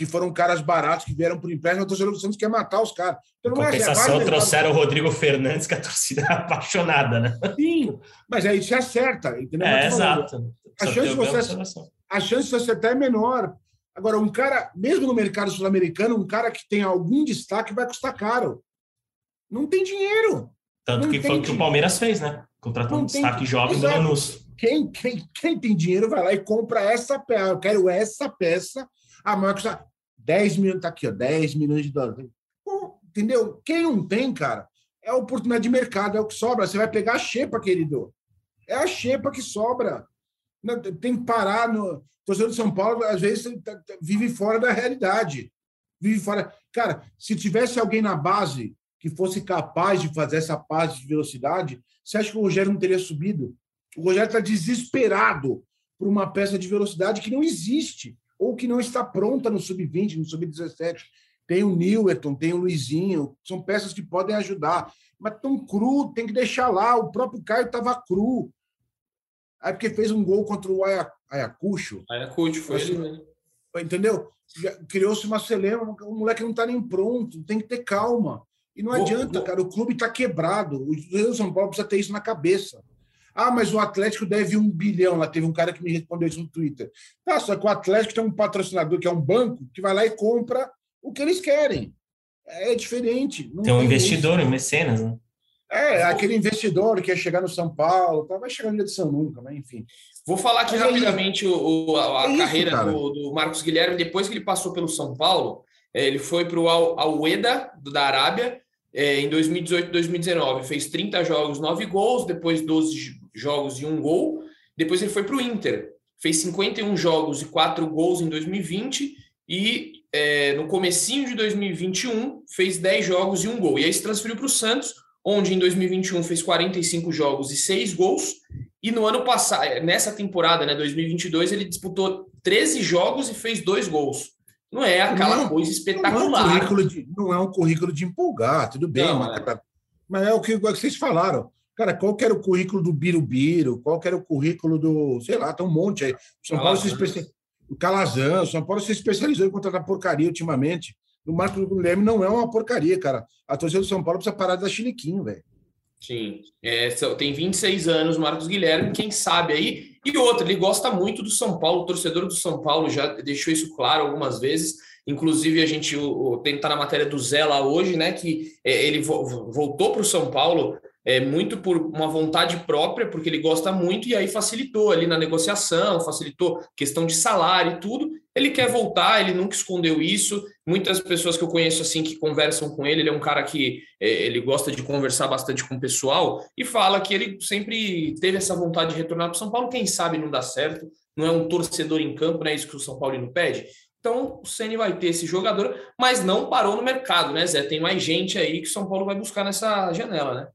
que foram caras baratos que vieram por empréstimo, a torcida do Santos quer matar os caras. Então, é, vai no compensação, mercado- trouxeram o Rodrigo Fernandes, que a torcida é apaixonada, né? Sim, mas aí você acerta, entendeu? É, Eu tô falando. exato. A Só chance você- observação. a chance de você acertar é menor. Agora, um cara, mesmo no mercado sul-americano, um cara que tem algum destaque vai custar caro. Não tem dinheiro. Tanto não que foi o que o Palmeiras fez, né? Contratou Não um destaque jovem do. Lanús. Quem, quem, quem tem dinheiro vai lá e compra essa peça. Eu quero essa peça. A maior custa 10 milhões. Tá aqui, ó, 10 milhões de dólares. Pô, entendeu? Quem não tem, cara, é a oportunidade de mercado, é o que sobra. Você vai pegar a xepa, querido. É a xepa que sobra. Tem que parar no. Torcedor de São Paulo, às vezes, vive fora da realidade. Vive fora. Cara, se tivesse alguém na base que fosse capaz de fazer essa base de velocidade, você acha que o Rogério não teria subido? O Rogério está desesperado por uma peça de velocidade que não existe, ou que não está pronta no sub-20, no sub-17. Tem o Newton, tem o Luizinho, são peças que podem ajudar, mas tão cru, tem que deixar lá. O próprio Caio estava cru. Aí porque fez um gol contra o Aya- Ayacucho, Ayacucho foi Assim, ele, né? entendeu? Criou-se uma celeuma, o moleque não está nem pronto, tem que ter calma. E não Vou- adianta, vou- cara, o clube está quebrado. O São Paulo precisa ter isso na cabeça. Ah, mas o Atlético deve um bilhão. Lá teve um cara que me respondeu isso no Twitter. Tá, só que o Atlético tem um patrocinador que é um banco que vai lá e compra o que eles querem. É diferente. não Tem um tem investidor, isso. um mecenas, né? É, aquele investidor que ia chegar no São Paulo, tá, vai chegar no edição nunca, mas enfim. Vou falar aqui Mas é rapidamente o, o- a, a É isso, carreira cara. do, do Marcos Guilherme. Depois que ele passou pelo São Paulo, eh, ele foi para o Al-Ueda, da Arábia, em 2018 2019. Fez 30 jogos, 9 gols, depois 12 j- jogos e 1 gol. Depois ele foi para o Inter. Fez 51 jogos e 4 gols em 2020. E eh, no comecinho de 2021 fez 10 jogos e 1 gol. E aí se transferiu para o Santos, onde em 2021 fez 45 jogos e 6 gols. E no ano passado, nessa temporada, né, 2022, ele disputou 13 jogos e fez dois gols. Não é aquela Não, coisa Não é, um espetacular. currículo de, não é um currículo de empolgar, tudo bem, Não, mas, é. cara, mas é o que, é o que vocês falaram. Cara, qual que era o currículo do Birubiru? Qual que era o currículo do. Sei lá, tem um monte aí. O São Paulo se especializou. O Calazan, o São Paulo se especializou em contratar porcaria ultimamente. O Marco Guilherme não é uma porcaria, cara. A torcida do São Paulo precisa parar de dar chiliquinho, velho. Sim, é, tem 26 anos, Marcos Guilherme, quem sabe aí. E outro, ele gosta muito do São Paulo, o torcedor do São Paulo já deixou isso claro algumas vezes. Inclusive, a gente o, o, tem que tá na matéria do Zé lá hoje, né? Que é, ele vo- voltou para o São Paulo é, muito por uma vontade própria, porque ele gosta muito, e aí facilitou ali na negociação, facilitou questão de salário e tudo. Ele quer voltar, ele nunca escondeu isso. Muitas pessoas que eu conheço assim que conversam com ele, ele é um cara que é, ele gosta de conversar bastante com o pessoal e fala que ele sempre teve essa vontade de retornar para São Paulo. Quem sabe não dá certo, não é um torcedor em campo, não é isso que o São Paulino pede. Então o Ceni vai ter esse jogador, mas não parou no mercado, né, Zé? Tem mais gente aí que o São Paulo vai buscar nessa janela, né?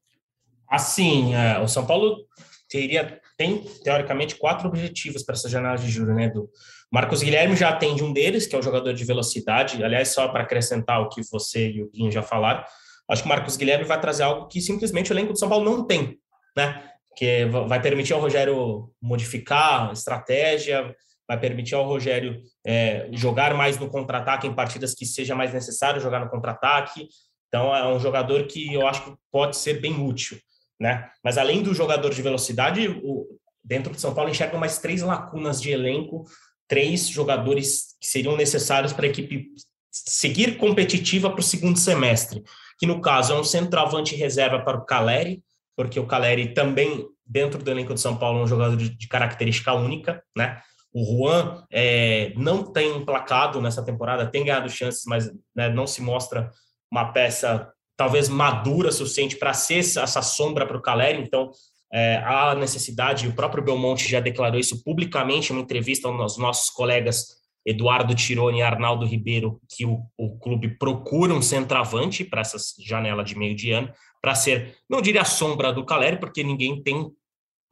Assim, é, o São Paulo teria tem teoricamente quatro objetivos para essa janela de julho, né? Do Marcos Guilherme já atende um deles, que é o jogador de velocidade. Aliás, só para acrescentar o que você e o Guinho já falaram, acho que o Marcos Guilherme vai trazer algo que simplesmente o elenco do São Paulo não tem, né? Que vai permitir ao Rogério modificar a estratégia, vai permitir ao Rogério é, jogar mais no contra-ataque em partidas que seja mais necessário jogar no contra-ataque. Então é um jogador que eu acho que pode ser bem útil, né? Mas além do jogador de velocidade, o, dentro de São Paulo enxergam mais três lacunas de elenco, três jogadores que seriam necessários para a equipe seguir competitiva para o segundo semestre, que no caso é um centroavante reserva para o Caleri, porque o Caleri também dentro do elenco de São Paulo é um jogador de, de característica única, né? O Juan é, não tem emplacado nessa temporada, tem ganhado chances, mas né, não se mostra uma peça talvez madura o suficiente para ser essa sombra para o Caleri. Então, é, há necessidade, o próprio Belmonte já declarou isso publicamente em uma entrevista aos nossos colegas Eduardo Tironi e Arnaldo Ribeiro, que o, o clube procura um centroavante para essa janela de meio de ano, para ser, não diria a sombra do Caleri, porque ninguém tem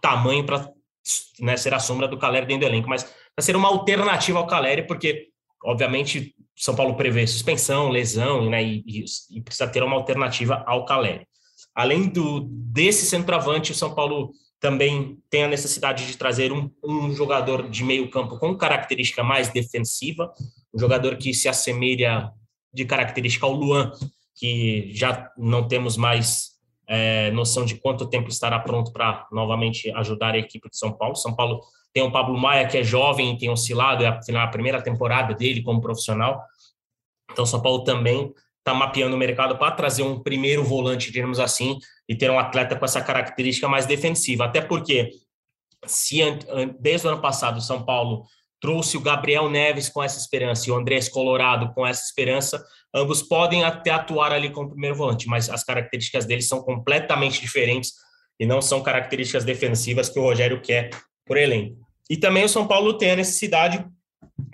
tamanho para né, ser a sombra do Caleri dentro do elenco, mas para ser uma alternativa ao Caleri, porque, obviamente, São Paulo prevê suspensão, lesão, né, e, e, e precisa ter uma alternativa ao Caleri. Além do desse centroavante, o São Paulo também tem a necessidade de trazer um, um jogador de meio campo com característica mais defensiva, um jogador que se assemelha de característica ao Luan, que já não temos mais é, noção de quanto tempo estará pronto para novamente ajudar a equipe de São Paulo. São Paulo tem o Pablo Maia, que é jovem e tem oscilado, é a primeira temporada dele como profissional. Então, São Paulo também está mapeando o mercado para trazer um primeiro volante, digamos assim, e ter um atleta com essa característica mais defensiva. Até porque, se desde o ano passado São Paulo trouxe o Gabriel Neves com essa esperança e o Andrés Colorado com essa esperança, ambos podem até atuar ali como primeiro volante, mas as características deles são completamente diferentes e não são características defensivas que o Rogério quer por elenco. E também o São Paulo tem a necessidade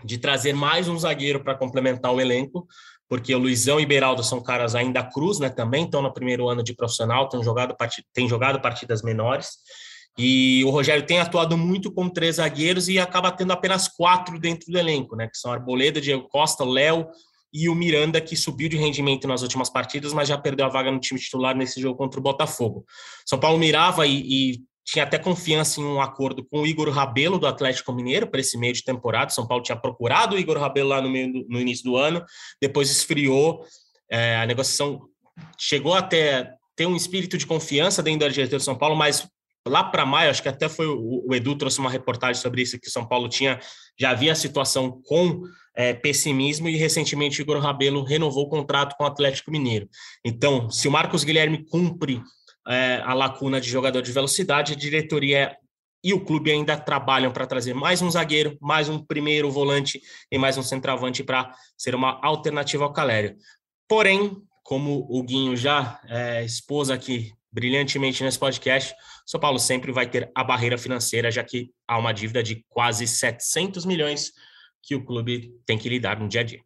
de trazer mais um zagueiro para complementar o elenco, porque o Luizão e Beraldo são caras ainda cruz, né? Também estão no primeiro ano de profissional, têm jogado, part... têm jogado partidas menores. E o Rogério tem atuado muito com três zagueiros e acaba tendo apenas quatro dentro do elenco, né? Que são Arboleda, Diego Costa, Léo e o Miranda, que subiu de rendimento nas últimas partidas, mas já perdeu a vaga no time titular nesse jogo contra o Botafogo. São Paulo mirava e, e tinha até confiança em um acordo com o Igor Rabelo do Atlético Mineiro para esse meio de temporada. São Paulo tinha procurado o Igor Rabelo lá no, do, no início do ano, depois esfriou. É, a negociação chegou até ter um espírito de confiança dentro da diretoria de São Paulo, mas lá para maio, acho que até foi o, o, Edu trouxe uma reportagem sobre isso que São Paulo tinha já havia a situação com é, pessimismo e recentemente o Igor Rabelo renovou o contrato com o Atlético Mineiro. Então, se o Marcos Guilherme cumpre é, a lacuna de jogador de velocidade, a diretoria e o clube ainda trabalham para trazer mais um zagueiro, mais um primeiro volante e mais um centroavante para ser uma alternativa ao Calério. Porém, como o Guinho já é, expôs aqui brilhantemente nesse podcast, São Paulo sempre vai ter a barreira financeira, já que há uma dívida de quase 700 milhões que o clube tem que lidar no dia a dia.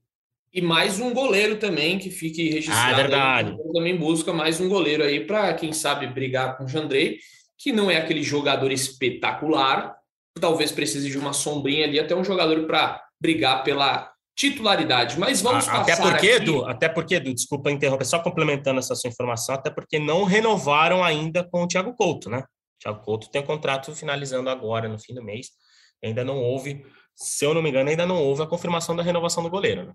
E mais um goleiro também que fique registrado. Ah, verdade. Aí, também busca mais um goleiro aí para, quem sabe, brigar com o Jandrei, que não é aquele jogador espetacular, talvez precise de uma sombrinha ali, até um jogador para brigar pela titularidade. Mas vamos ah, até porque, aqui... Edu, até porque, Edu, desculpa interromper, só complementando essa sua informação, até porque não renovaram ainda com o Thiago Couto, né? O Thiago Couto tem contrato finalizando agora, no fim do mês. Ainda não houve, se eu não me engano, ainda não houve a confirmação da renovação do goleiro, né?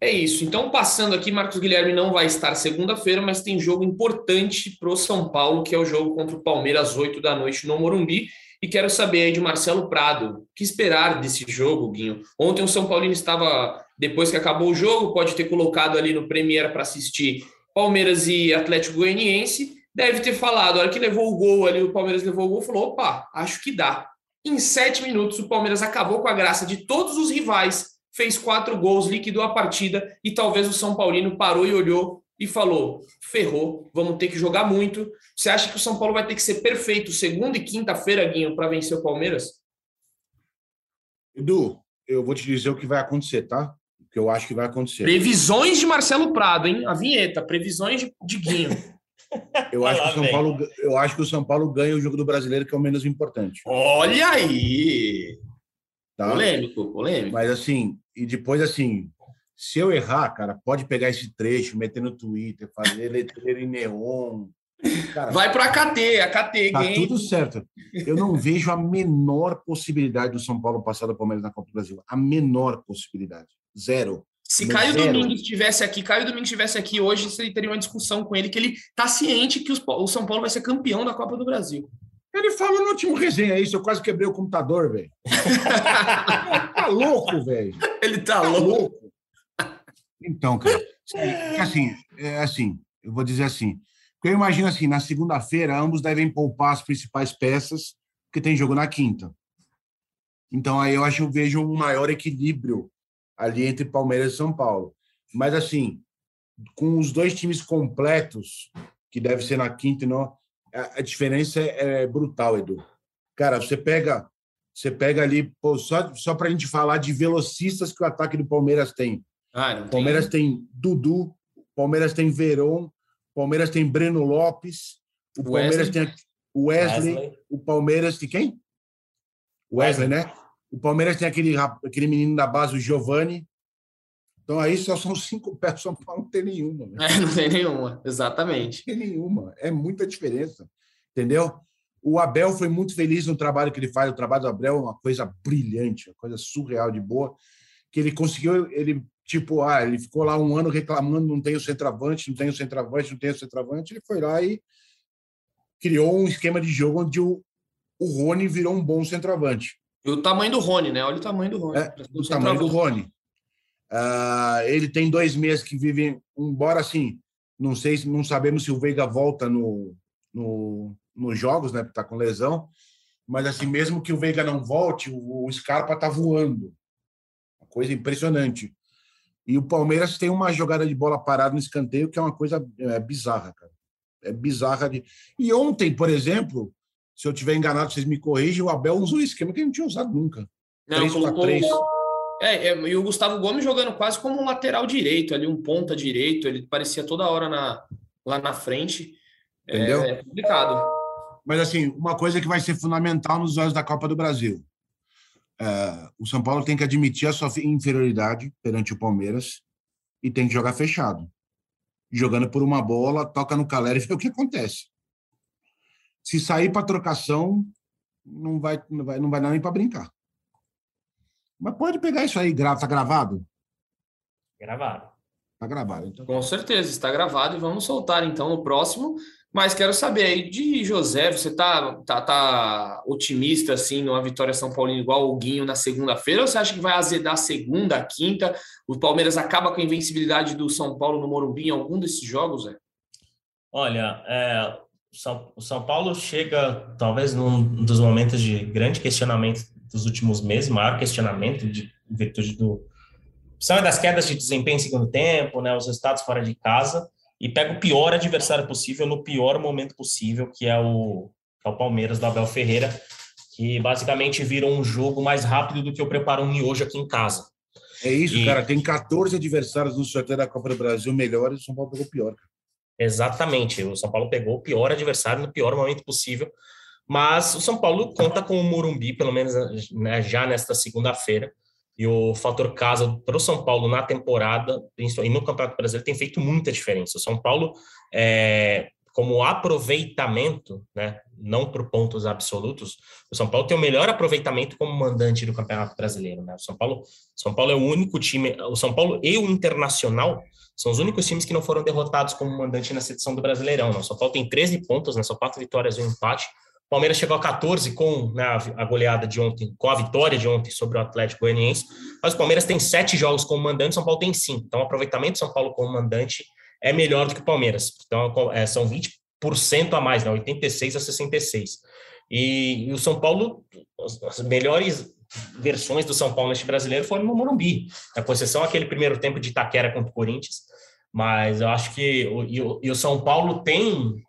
É isso. Então, passando aqui, Marcos Guilherme não vai estar segunda-feira, mas tem jogo importante para o São Paulo, que é o jogo contra o Palmeiras, às 8 da noite no Morumbi. E quero saber aí de Marcelo Prado, o que esperar desse jogo, Guinho? Ontem o São Paulino estava, depois que acabou o jogo, pode ter colocado ali no Premier para assistir Palmeiras e Atlético Goianiense. Deve ter falado, a hora que levou o gol ali, o Palmeiras levou o gol, falou: opa, acho que dá. Em sete minutos, o Palmeiras acabou com a graça de todos os rivais fez quatro gols, liquidou a partida e talvez o São Paulino parou e olhou e falou: ferrou, vamos ter que jogar muito. Você acha que o São Paulo vai ter que ser perfeito segunda e quinta-feira, Guinho, para vencer o Palmeiras? Edu, eu vou te dizer o que vai acontecer, tá? O que eu acho que vai acontecer. Previsões de Marcelo Prado, hein? A vinheta, previsões de, de Guinho. Eu acho, que o São Paulo, eu acho que o São Paulo ganha o jogo do brasileiro, que é o menos importante. Olha aí! Tá? Polêmico, polêmico. Mas assim, e depois assim, se eu errar, cara, pode pegar esse trecho, meter no Twitter, fazer letreiro em neon. Cara, Vai para a KT, a KT. Tá game. tudo certo. Eu não vejo a menor possibilidade do São Paulo passar do Palmeiras na Copa do Brasil. A menor possibilidade. Zero. Se Caio zero. Domingues estivesse aqui, Caio Domingues estivesse aqui hoje, você teria uma discussão com ele que ele tá ciente que o São Paulo vai ser campeão da Copa do Brasil. Ele falou no último resenha isso, eu quase quebrei o computador, velho. tá louco, velho. Ele tá, tá louco. louco. Então, cara, assim, é assim, eu vou dizer assim, eu imagino assim, na segunda-feira ambos devem poupar as principais peças, porque tem jogo na quinta. Então aí eu acho eu vejo um maior equilíbrio ali entre Palmeiras e São Paulo. Mas assim, com os dois times completos, que deve ser na quinta e no, a, diferença é, é brutal, Edu. Cara, você pega, você pega ali, pô, só, só para a gente falar de velocistas que o ataque do Palmeiras tem. Ah, não Palmeiras tem Dudu, o Palmeiras tem Veron, o Palmeiras tem Breno Lopes, o Palmeiras Wesley. tem o Wesley, Wesley. o Palmeiras tem quem? O Wesley, né? O Palmeiras tem aquele, aquele menino da base, o Giovani. Então aí só são cinco peças, São Paulo não tem nenhuma. né? É, não tem nenhuma, exatamente. tem nenhuma. É muita diferença. Entendeu? O Abel foi muito feliz no trabalho que ele faz. O trabalho do Abel é uma coisa brilhante, uma coisa surreal de boa. Que ele conseguiu, ele, tipo, ah, ele ficou lá um ano reclamando: não tem o centroavante, não tem o centroavante, não tem o centroavante. Ele foi lá e criou um esquema de jogo onde o, o Rony virou um bom centroavante. E o tamanho do Rony, né? Olha o tamanho do Rony. É, do tamanho do Rony. Ah, ele tem dois meses que vivem, embora assim, não sei, se- não sabemos se o Veiga volta no, no, nos jogos, né? Porque tá com lesão. Mas assim, mesmo que o Veiga não volte, o, o Scarpa tá voando. Uma coisa impressionante. E o Palmeiras tem uma jogada de bola parada no escanteio que é uma coisa é, bizarra, cara. É bizarra de. E ontem, por exemplo, se eu tiver enganado, vocês me corrigem, o Abel usou um esquema que ele não tinha usado nunca. Não, 3 colocou- 3 É, é, e o Gustavo Gomes jogando quase como um lateral direito, ali um ponta direito, ele parecia toda hora na, lá na frente. É, Entendeu? É complicado. Mas, assim, uma coisa que vai ser fundamental nos olhos da Copa do Brasil. É, o São Paulo tem que admitir a sua inferioridade perante o Palmeiras e tem que jogar fechado. Jogando por uma bola, toca no calera e vê o que acontece. Se sair para trocação, não vai, não vai, não vai dar nem para brincar. Mas pode pegar isso aí, gra- tá gravado? Gravado. Tá gravado. Então, Com certeza, está gravado e vamos soltar então no próximo. Mas quero saber aí de José, você tá, tá, tá otimista assim numa vitória São Paulino igual o Guinho na segunda-feira ou você acha que vai azedar segunda, quinta? O Palmeiras acaba com a invencibilidade do São Paulo no Morumbi em algum desses jogos, Zé? Olha, é, o São Paulo chega, talvez, num dos momentos de grande questionamento dos últimos meses, maior questionamento de em virtude do são das quedas de desempenho em segundo tempo, né, os resultados fora de casa, e pega o pior adversário possível no pior momento possível, que é o, que é o Palmeiras do Abel Ferreira, que basicamente vira um jogo mais rápido do que eu preparo um miojo aqui em casa. é isso, E- cara. Tem 14 adversários no sorteio da Copa do Brasil melhores, o São Paulo pegou pior. cara. Exatamente. O São Paulo pegou o pior adversário no pior momento possível. Mas o São Paulo conta com o Morumbi, pelo menos né, já nesta segunda-feira. E o fator casa para o São Paulo na temporada e no Campeonato Brasileiro tem feito muita diferença. O São Paulo, é, como aproveitamento, né, não por pontos absolutos, o São Paulo tem o melhor aproveitamento como mandante do Campeonato Brasileiro. Né? O São Paulo, São Paulo é o único time, o São Paulo e o Internacional são os únicos times que não foram derrotados como mandante nessa edição do Brasileirão. Né? O São Paulo tem 13 pontos, né? são quatro vitórias e um empate. Palmeiras chegou a 14 com né, a goleada de ontem, com a vitória de ontem sobre o Atlético Goianiense. Mas o Palmeiras tem sete jogos como mandante, São Paulo tem cinco. Então, o aproveitamento do São Paulo como mandante é melhor do que o Palmeiras. Então, é, são 20% a mais, né? 86 a 66. E, e o São Paulo, as, melhores versões do São Paulo neste brasileiro foram no Morumbi, a concessão aquele primeiro tempo de Itaquera contra o Corinthians, mas eu acho que o, e, o, e o São Paulo tem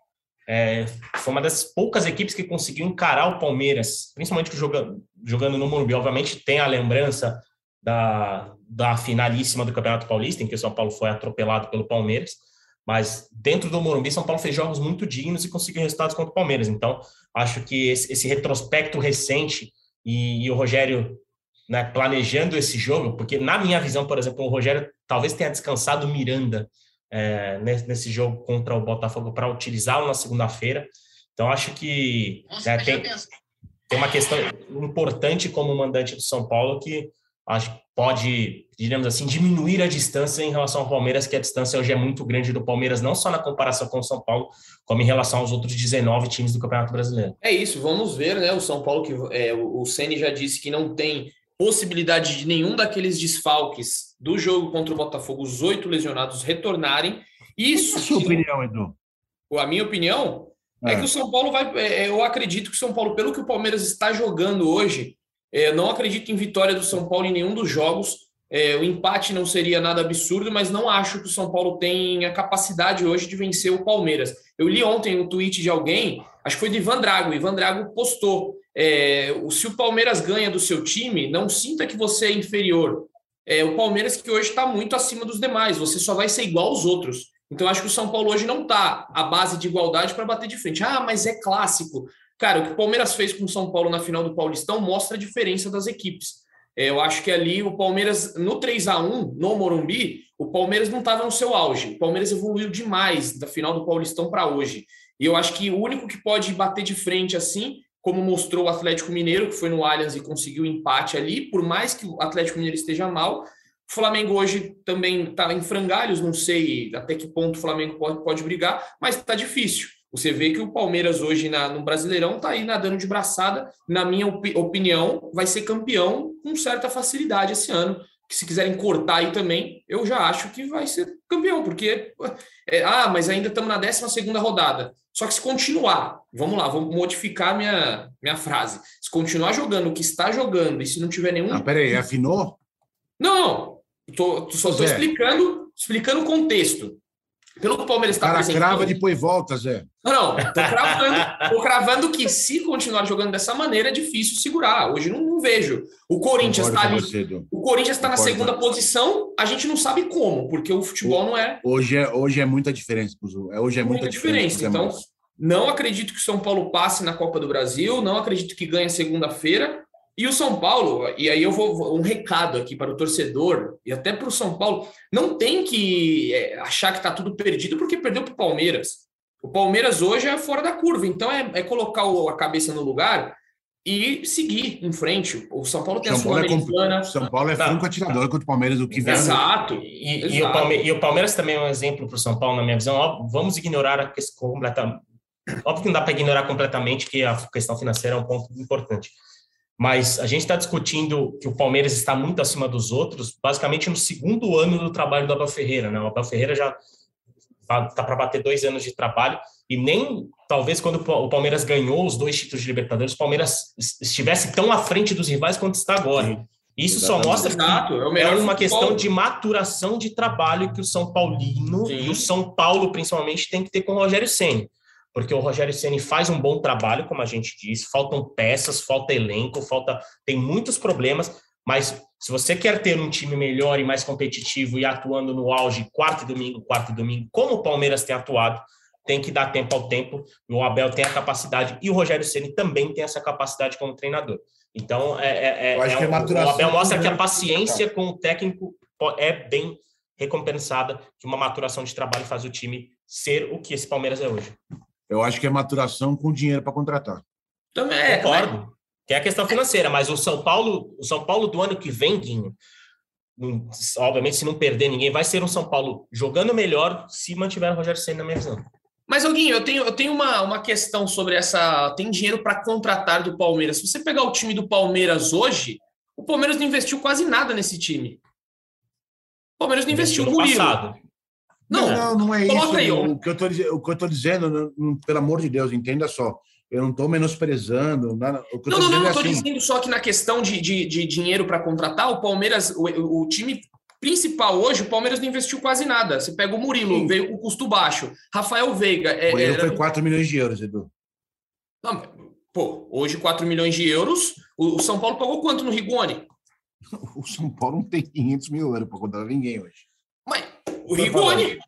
é, foi uma das poucas equipes que conseguiu encarar o Palmeiras, principalmente jogando, jogando no Morumbi. Obviamente tem a lembrança da, da finalíssima do Campeonato Paulista, em que o São Paulo foi atropelado pelo Palmeiras, mas dentro do Morumbi, São Paulo fez jogos muito dignos e conseguiu resultados contra o Palmeiras. Então, acho que esse, esse retrospecto recente e, e, o Rogério né, planejando esse jogo, porque na minha visão, por exemplo, o Rogério talvez tenha descansado Miranda é, nesse, nesse, jogo contra o Botafogo para utilizá-lo na segunda-feira. Então, acho que né, tem, tem uma questão importante como mandante do São Paulo que acho que pode, digamos assim, diminuir a distância em relação ao Palmeiras, que a distância hoje é muito grande do Palmeiras, não só na comparação com o São Paulo, como em relação aos outros 19 times do Campeonato Brasileiro. É isso, vamos ver, né? O São Paulo, que é, o Ceni já disse que não tem possibilidade de nenhum daqueles desfalques do jogo contra o Botafogo, os oito lesionados, retornarem. Isso. A sua opinião, Edu? A minha opinião é. é que o São Paulo vai. É, eu acredito que o São Paulo, pelo que o Palmeiras está jogando hoje, é, não acredito em vitória do São Paulo em nenhum dos jogos. É, o empate não seria nada absurdo, mas não acho que o São Paulo tem a capacidade hoje de vencer o Palmeiras. Eu li ontem um tweet de alguém acho que foi do Ivan Drago. Ivan Drago postou: é, se o Palmeiras ganha do seu time, não sinta que você é inferior. É, o Palmeiras que hoje está muito acima dos demais, você só vai ser igual aos outros. Então, acho que o São Paulo hoje não está à base de igualdade para bater de frente. Ah, mas é clássico. Cara, o que o Palmeiras fez com o São Paulo na final do Paulistão mostra a diferença das equipes. É, eu acho que ali o Palmeiras, no 3 a 1 no Morumbi, o Palmeiras não estava no seu auge. O Palmeiras evoluiu demais da final do Paulistão para hoje. E eu acho que o único que pode bater de frente assim, como mostrou o Atlético Mineiro, que foi no Allianz e conseguiu empate ali, por mais que o Atlético Mineiro esteja mal, o Flamengo hoje também está em frangalhos, não sei até que ponto o Flamengo pode, pode brigar, mas está difícil. Você vê que o Palmeiras hoje na, no Brasileirão está aí nadando de braçada. Na minha opinião, vai ser campeão com certa facilidade esse ano. Que se quiserem cortar aí também, eu já acho que vai ser campeão, porque é, ah, mas ainda estamos na 12 segunda rodada. Só que se continuar, vamos lá, vamos modificar minha, minha frase. Se continuar jogando o que está jogando e se não tiver nenhum. Ah, peraí, afinou? Não, tô, só estou explicando, explicando o contexto. Pelo que o Palmeiras está apresentando... crava, depois volta, Zé. Não, não. Tô cravando, tô cravando que se continuar jogando dessa maneira é difícil segurar. Hoje não, não vejo. O Corinthians está ali. O Corinthians está na segunda posição, a gente não sabe como, porque o futebol o, não é. Hoje é, hoje é muita diferença, é, Hoje é muita, muita diferença. diferença. Então, não acredito que o São Paulo passe na Copa do Brasil, não acredito que ganhe segunda-feira. E o São Paulo, e aí eu vou um recado aqui para o torcedor e até para o São Paulo, não tem que é, achar que está tudo perdido porque perdeu para o Palmeiras. O Palmeiras hoje é fora da curva, então é, é colocar a cabeça no lugar e seguir em frente. O São Paulo tem São a Sul-Americana. É São Paulo é tá. franco atirador contra o Palmeiras, o que vem. Exato. E, Exato. E, o Palmeiras, e, o Palmeiras, também é um exemplo para o São Paulo, na minha visão. Ó, vamos ignorar a questão completamente. Óbvio que não dá para ignorar completamente que a questão financeira é um ponto importante. Mas a gente está discutindo que o Palmeiras está muito acima dos outros, basicamente no segundo ano do trabalho do Abel Ferreira. Né? O Abel Ferreira já está para bater dois anos de trabalho e nem talvez quando o Palmeiras ganhou os dois títulos de Libertadores, o Palmeiras estivesse tão à frente dos rivais quanto está agora. Isso só mostra que é, é uma questão de maturação de trabalho que o São Paulino Sim. e o São Paulo principalmente tem que ter com o Rogério Ceni, porque o Rogério Ceni faz um bom trabalho, como a gente disse, faltam peças, falta elenco, falta tem muitos problemas, mas se você quer ter um time melhor e mais competitivo e atuando no auge quarto e domingo, quarto e domingo, como o Palmeiras tem atuado, tem que dar tempo ao tempo. O Abel tem a capacidade e o Rogério Ceni também tem essa capacidade como treinador. Então, é, é, é, é o Abel mostra que a paciência com o técnico é bem recompensada, que uma maturação de trabalho faz o time ser o que esse Palmeiras é hoje. Eu acho que é maturação com dinheiro para contratar. Também é, concordo que é a questão financeira, mas o São Paulo, o São Paulo do ano que vem, Guinho, obviamente se não perder ninguém, vai ser um São Paulo jogando melhor se mantiver o Rogério Senna na minha visão. Mas, Guinho, eu tenho, eu tenho uma, uma questão sobre essa. Tem dinheiro para contratar do Palmeiras. Se você pegar o time do Palmeiras hoje, o Palmeiras não investiu quase nada nesse time. O Palmeiras não investiu, investiu no Murilo. Passado. Não, não, não é isso. O, que eu tô, o que eu estou dizendo, pelo amor de Deus, entenda só. Eu não estou menosprezando. Nada. O que não, não, não, estou é assim. dizendo só que na questão de, de, de dinheiro para contratar, o Palmeiras, o, o, time principal hoje, o Palmeiras não investiu quase nada. Você pega o Murilo, Sim. veio com custo baixo. Rafael Veiga. É, o era... foi 4 milhões de euros, Edu. Não, pô, hoje 4 milhões de euros. O, o São Paulo pagou quanto no Rigoni? O São Paulo não tem 500 mil euros para contratar ninguém hoje. Mas o Rigoni.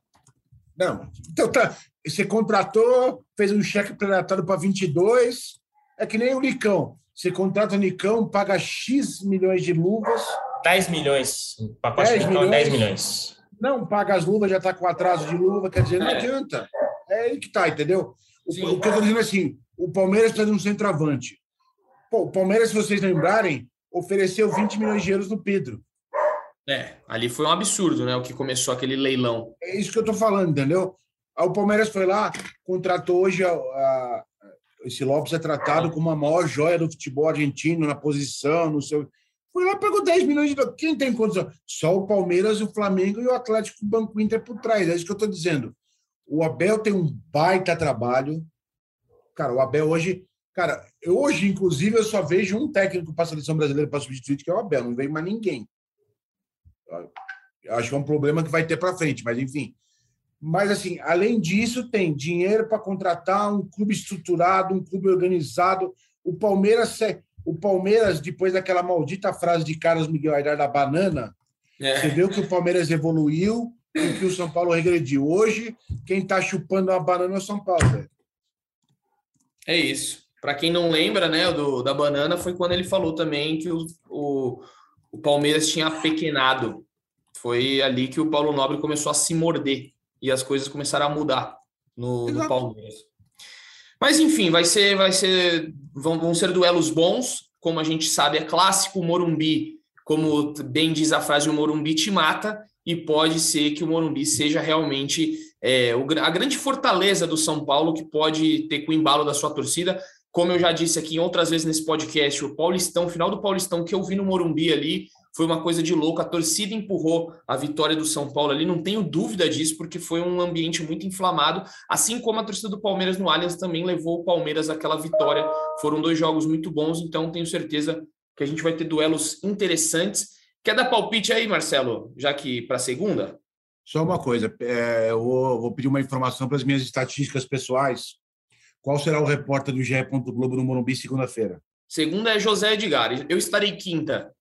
Não, então tá. Você contratou, fez um cheque predatório para 22, é que nem o Nicão. Você contrata o Nicão, paga X milhões de luvas. 10 milhões. O pacote 10 Nicão é milhões, 10 milhões. Não, paga as luvas, já está com atraso de luva, quer dizer, não é. adianta. É aí que tá, entendeu? O, o que eu estou dizendo é assim: o Palmeiras está um centroavante. Pô, o Palmeiras, se vocês lembrarem, ofereceu 20 milhões de euros no Pedro. É, ali foi um absurdo, né? O que começou aquele leilão. É isso que eu estou falando, entendeu? o Palmeiras foi lá, contratou hoje a, a, esse Lopes é tratado como a maior joia do futebol argentino na posição, no seu. Foi lá, pegou 10 milhões de dólares. Quem tem condição? Só o Palmeiras, o Flamengo e o Atlético o Banco Inter por trás. É isso que eu estou dizendo. O Abel tem um baita trabalho. Cara, o Abel hoje. Cara, hoje, inclusive, eu só vejo um técnico para a seleção brasileira para substituir, que é o Abel. Não veio mais ninguém. Acho que é um problema que vai ter para frente, mas enfim. Mas, assim, além disso, tem dinheiro para contratar um clube estruturado, um clube organizado. O Palmeiras, o Palmeiras, depois daquela maldita frase de Carlos Miguel Aidar da banana, é. você viu que o Palmeiras evoluiu e que o São Paulo regrediu. Hoje, quem está chupando a banana é o São Paulo, velho. É isso. Para quem não lembra, né, do, da banana, foi quando ele falou também que o, o, o Palmeiras tinha pequenado. Foi ali que o Paulo Nobre começou a se morder e as coisas começaram a mudar no, no Palmeiras. Mas enfim, vai ser, vai ser, vão, vão ser duelos bons, como a gente sabe, é clássico. O Morumbi, como bem diz a frase, o Morumbi te mata e pode ser que o Morumbi seja realmente é, a grande fortaleza do São Paulo que pode ter com o embalo da sua torcida. Como eu já disse aqui outras vezes nesse podcast, o Paulistão, o final do Paulistão que eu vi no Morumbi ali, foi uma coisa de louco. A torcida empurrou a vitória do São Paulo ali, não tenho dúvida disso, porque foi um ambiente muito inflamado, assim como a torcida do Palmeiras no Allianz também levou o Palmeiras àquela vitória. Foram dois jogos muito bons, então tenho certeza que a gente vai ter duelos interessantes. Quer dar palpite aí, Marcelo, já que para segunda? Só uma coisa, é, eu vou, vou pedir uma informação para as minhas estatísticas pessoais. Qual será o repórter do GE. Globo no Morumbi segunda-feira? Segunda é José Edgar. Eu estarei quinta.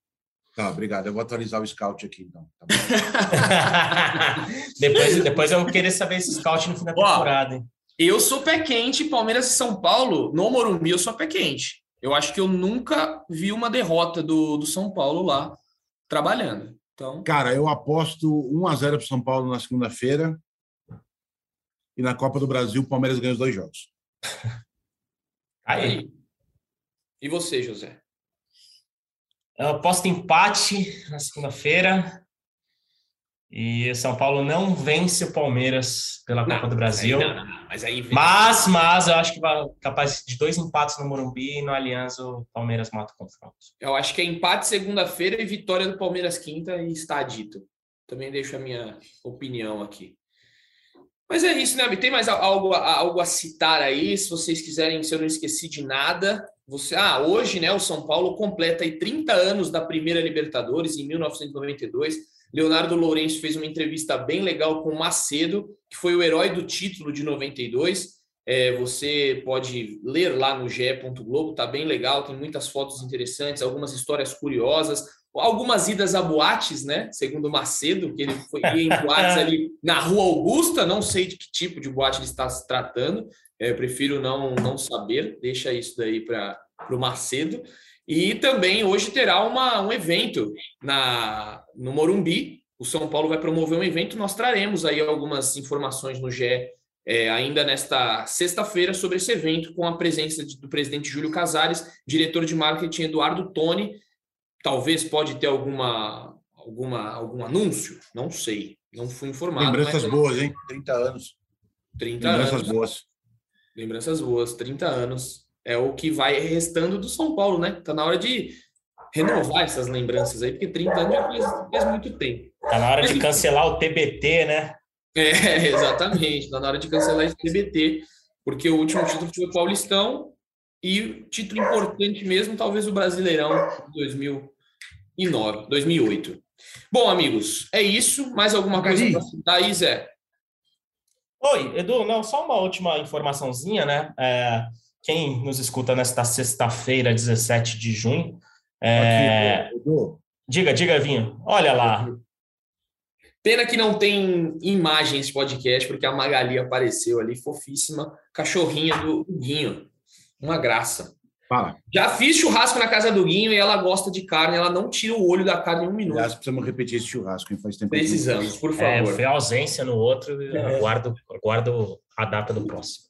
Tá, obrigado. Eu vou atualizar o scout aqui, então. Tá depois, depois eu vou querer saber esse scout no final da temporada. Hein? Eu sou pé quente, Palmeiras e São Paulo, no Morumbi eu sou pé quente. Eu acho que eu nunca vi uma derrota do, do São Paulo lá trabalhando. Então... Cara, eu aposto 1 a 0 para São Paulo na segunda-feira. E na Copa do Brasil, o Palmeiras ganha os dois jogos. Aí. E você, José? Eu aposto empate na segunda-feira. E São Paulo não vence o Palmeiras pela não, Copa do Brasil. Mas, aí, não, mas, aí mas, mas, eu acho que vai capaz de dois empates no Morumbi e no Aliança o Palmeiras mata o confronto. Eu acho que é empate segunda-feira e vitória do Palmeiras quinta e está dito. Também deixo a minha opinião aqui. Mas é isso, né, Tem mais algo, algo a citar aí? Se vocês quiserem, se eu não esqueci de nada. Você, ah, hoje, né, o São Paulo completa aí 30 anos da primeira Libertadores, em 1992. Leonardo Lourenço fez uma entrevista bem legal com Macedo, que foi o herói do título de 92. É, você pode ler lá no ge. Globo, tá bem legal, tem muitas fotos interessantes, algumas histórias curiosas, algumas idas a boates, né? Segundo o Macedo, que ele foi em boates ali na Rua Augusta, não sei de que tipo de boate ele está se tratando, é, eu prefiro não, não saber, deixa isso daí para o Macedo. E também hoje terá uma, um evento na, no Morumbi. O São Paulo vai promover um evento. Nós traremos aí algumas informações no GE é, ainda nesta sexta-feira sobre esse evento, com a presença de, do presidente Júlio Casares, diretor de marketing Eduardo Toni. Talvez pode ter alguma, alguma, algum anúncio, não sei, não fui informado. Lembranças mas... boas, hein? 30 anos. 30 Lembranças anos. boas. Lembranças boas, 30 anos. É o que vai restando do São Paulo, né? Tá na hora de renovar essas lembranças aí, porque 30 anos já faz, faz muito tempo. Tá na hora Mas, de cancelar o TBT, né? É, exatamente. Tá na hora de cancelar esse TBT, porque o último título foi o Paulistão e título importante mesmo, talvez o Brasileirão de 2009, 2008. Bom, amigos, é isso. Mais alguma coisa para citar aí, Zé? Oi, Edu, não, só uma última informaçãozinha, né? É, quem nos escuta nesta sexta-feira, 17 de junho. É... Aqui, Edu. Diga, diga, Vinho. Olha lá. Pena que não tem imagens podcast, porque a Magali apareceu ali, fofíssima, cachorrinha do Guinho. Uma graça. Fala. Já fiz churrasco na casa do Guinho e ela gosta de carne, ela não tira o olho da carne em um minuto. Aliás, precisamos repetir esse churrasco, hein? faz tempo. Precisamos, por favor. É, foi ausência no outro, é. aguardo, aguardo a data do próximo.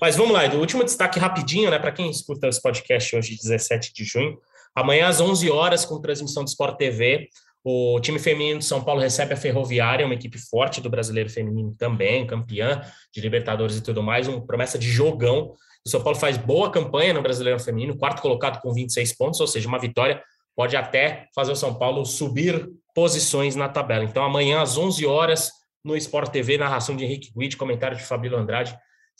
Mas vamos lá, Edu, último destaque rapidinho, né, para quem escuta esse podcast hoje, 17 de junho. Amanhã às 11 horas, com transmissão do Sport TV, o time feminino de São Paulo recebe a Ferroviária, uma equipe forte do brasileiro feminino também, campeã de Libertadores e tudo mais, uma promessa de jogão. O São Paulo faz boa campanha no Brasileiro Feminino, quarto colocado com 26 pontos, ou seja, uma vitória pode até fazer o São Paulo subir posições na tabela. Então, amanhã, às 11 horas, no Sport TV, narração de Henrique Guide, comentário de Fabílio Andrade,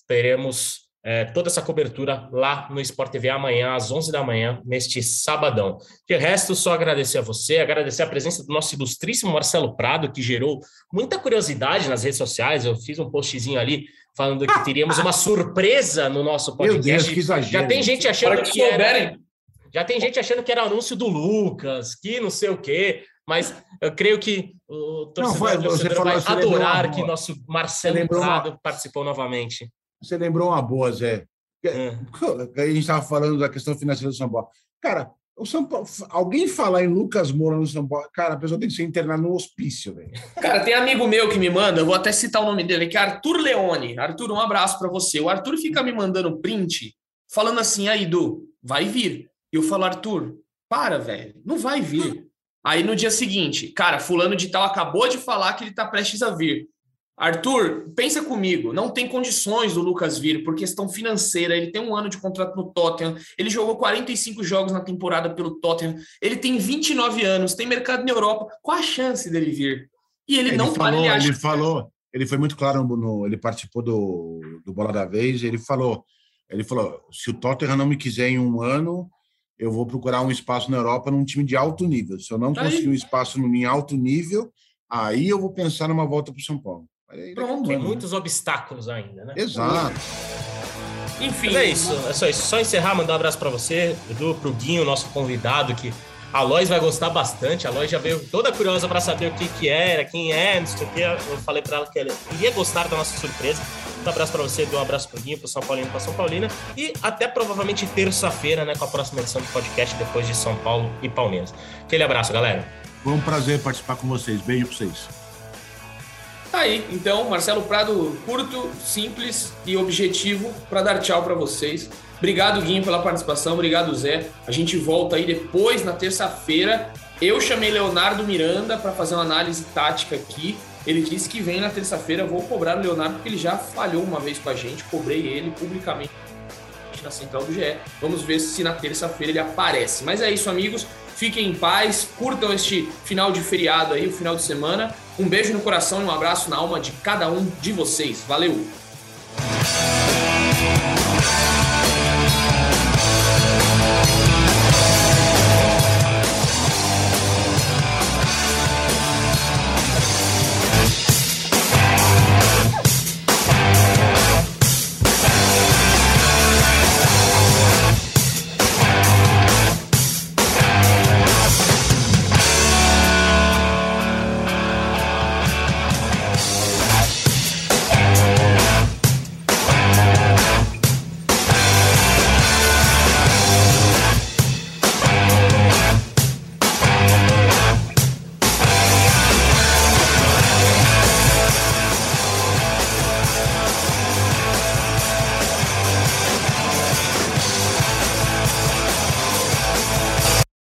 teremos é, toda essa cobertura lá no Sport TV amanhã, às 11 da manhã, neste sabadão. De resto, só agradecer a você, agradecer a presença do nosso ilustríssimo Marcelo Prado, que gerou muita curiosidade nas redes sociais. Eu fiz um postzinho ali falando que teríamos uma surpresa no nosso podcast. Meu Deus, que exagero. Já tem gente achando Para que, que era, já tem gente achando que era anúncio do Lucas, que não sei o quê, mas eu creio que o torcedor, foi- o torcedor vai adorar uma que nosso Marcelo Prado participou novamente. Você lembrou uma boa, Zé. É. A gente estava falando da questão financeira do São Paulo. Cara, o São Paulo, alguém falar em Lucas Moura no São Paulo, cara, a pessoa tem que ser internada no hospício, velho. Cara, tem amigo meu que me manda, eu vou até citar o nome dele, que é Arthur Leone. Arthur, um abraço pra você. O Arthur fica me mandando print, falando assim, aí, Du, vai vir. E eu falo, Arthur, para, velho, não vai vir. Aí no dia seguinte, cara, fulano de tal acabou de falar que ele tá prestes a vir. Arthur, pensa comigo, não tem condições do Lucas vir por questão financeira. Ele tem um ano de contrato no Tottenham, ele jogou 45 jogos na temporada pelo Tottenham, ele tem 29 anos, tem mercado na Europa. Qual a chance dele vir? E ele, Ele, não falou, ele ele falou, ele foi muito claro no, no- ele participou do, do Bola da Vez, ele falou, ele falou, se o Tottenham não me quiser em um ano, eu vou procurar um espaço na Europa num time de alto nível. Se eu não Tá aí. conseguir um espaço em alto nível, aí eu vou pensar numa volta para o São Paulo. Pronto, Tem muitos obstáculos ainda, né? Exato. Enfim, Mas é isso, é só isso. Só encerrar, mandar um abraço para você, Edu, pro Guinho, nosso convidado, que a Lois vai gostar bastante. A Lois já veio toda curiosa para saber o que que era, quem é, não sei o que. Eu falei para ela que ela iria gostar da nossa surpresa. Um abraço para você, Edu, um abraço pro Guinho, pro São Paulino, pra São Paulina. E até provavelmente terça-feira, né, com a próxima edição do podcast, depois de São Paulo e Palmeiras. Aquele abraço, galera. Foi um prazer participar com vocês. Beijo para vocês. Tá aí, então, Marcelo Prado, curto, simples e objetivo para dar tchau para vocês. Obrigado, Guinho, pela participação. Obrigado, Zé. A gente volta aí depois, na terça-feira. Eu chamei Leonardo Miranda para fazer uma análise tática aqui. Ele disse que vem na terça-feira. Vou cobrar o Leonardo, porque ele já falhou uma vez com a gente. Cobrei ele publicamente site, na central do GE. Vamos ver se na terça-feira ele aparece. Mas é isso, amigos. Fiquem em paz, curtam este final de feriado aí, o final de semana. Um beijo no coração e um abraço na alma de cada um de vocês. Valeu!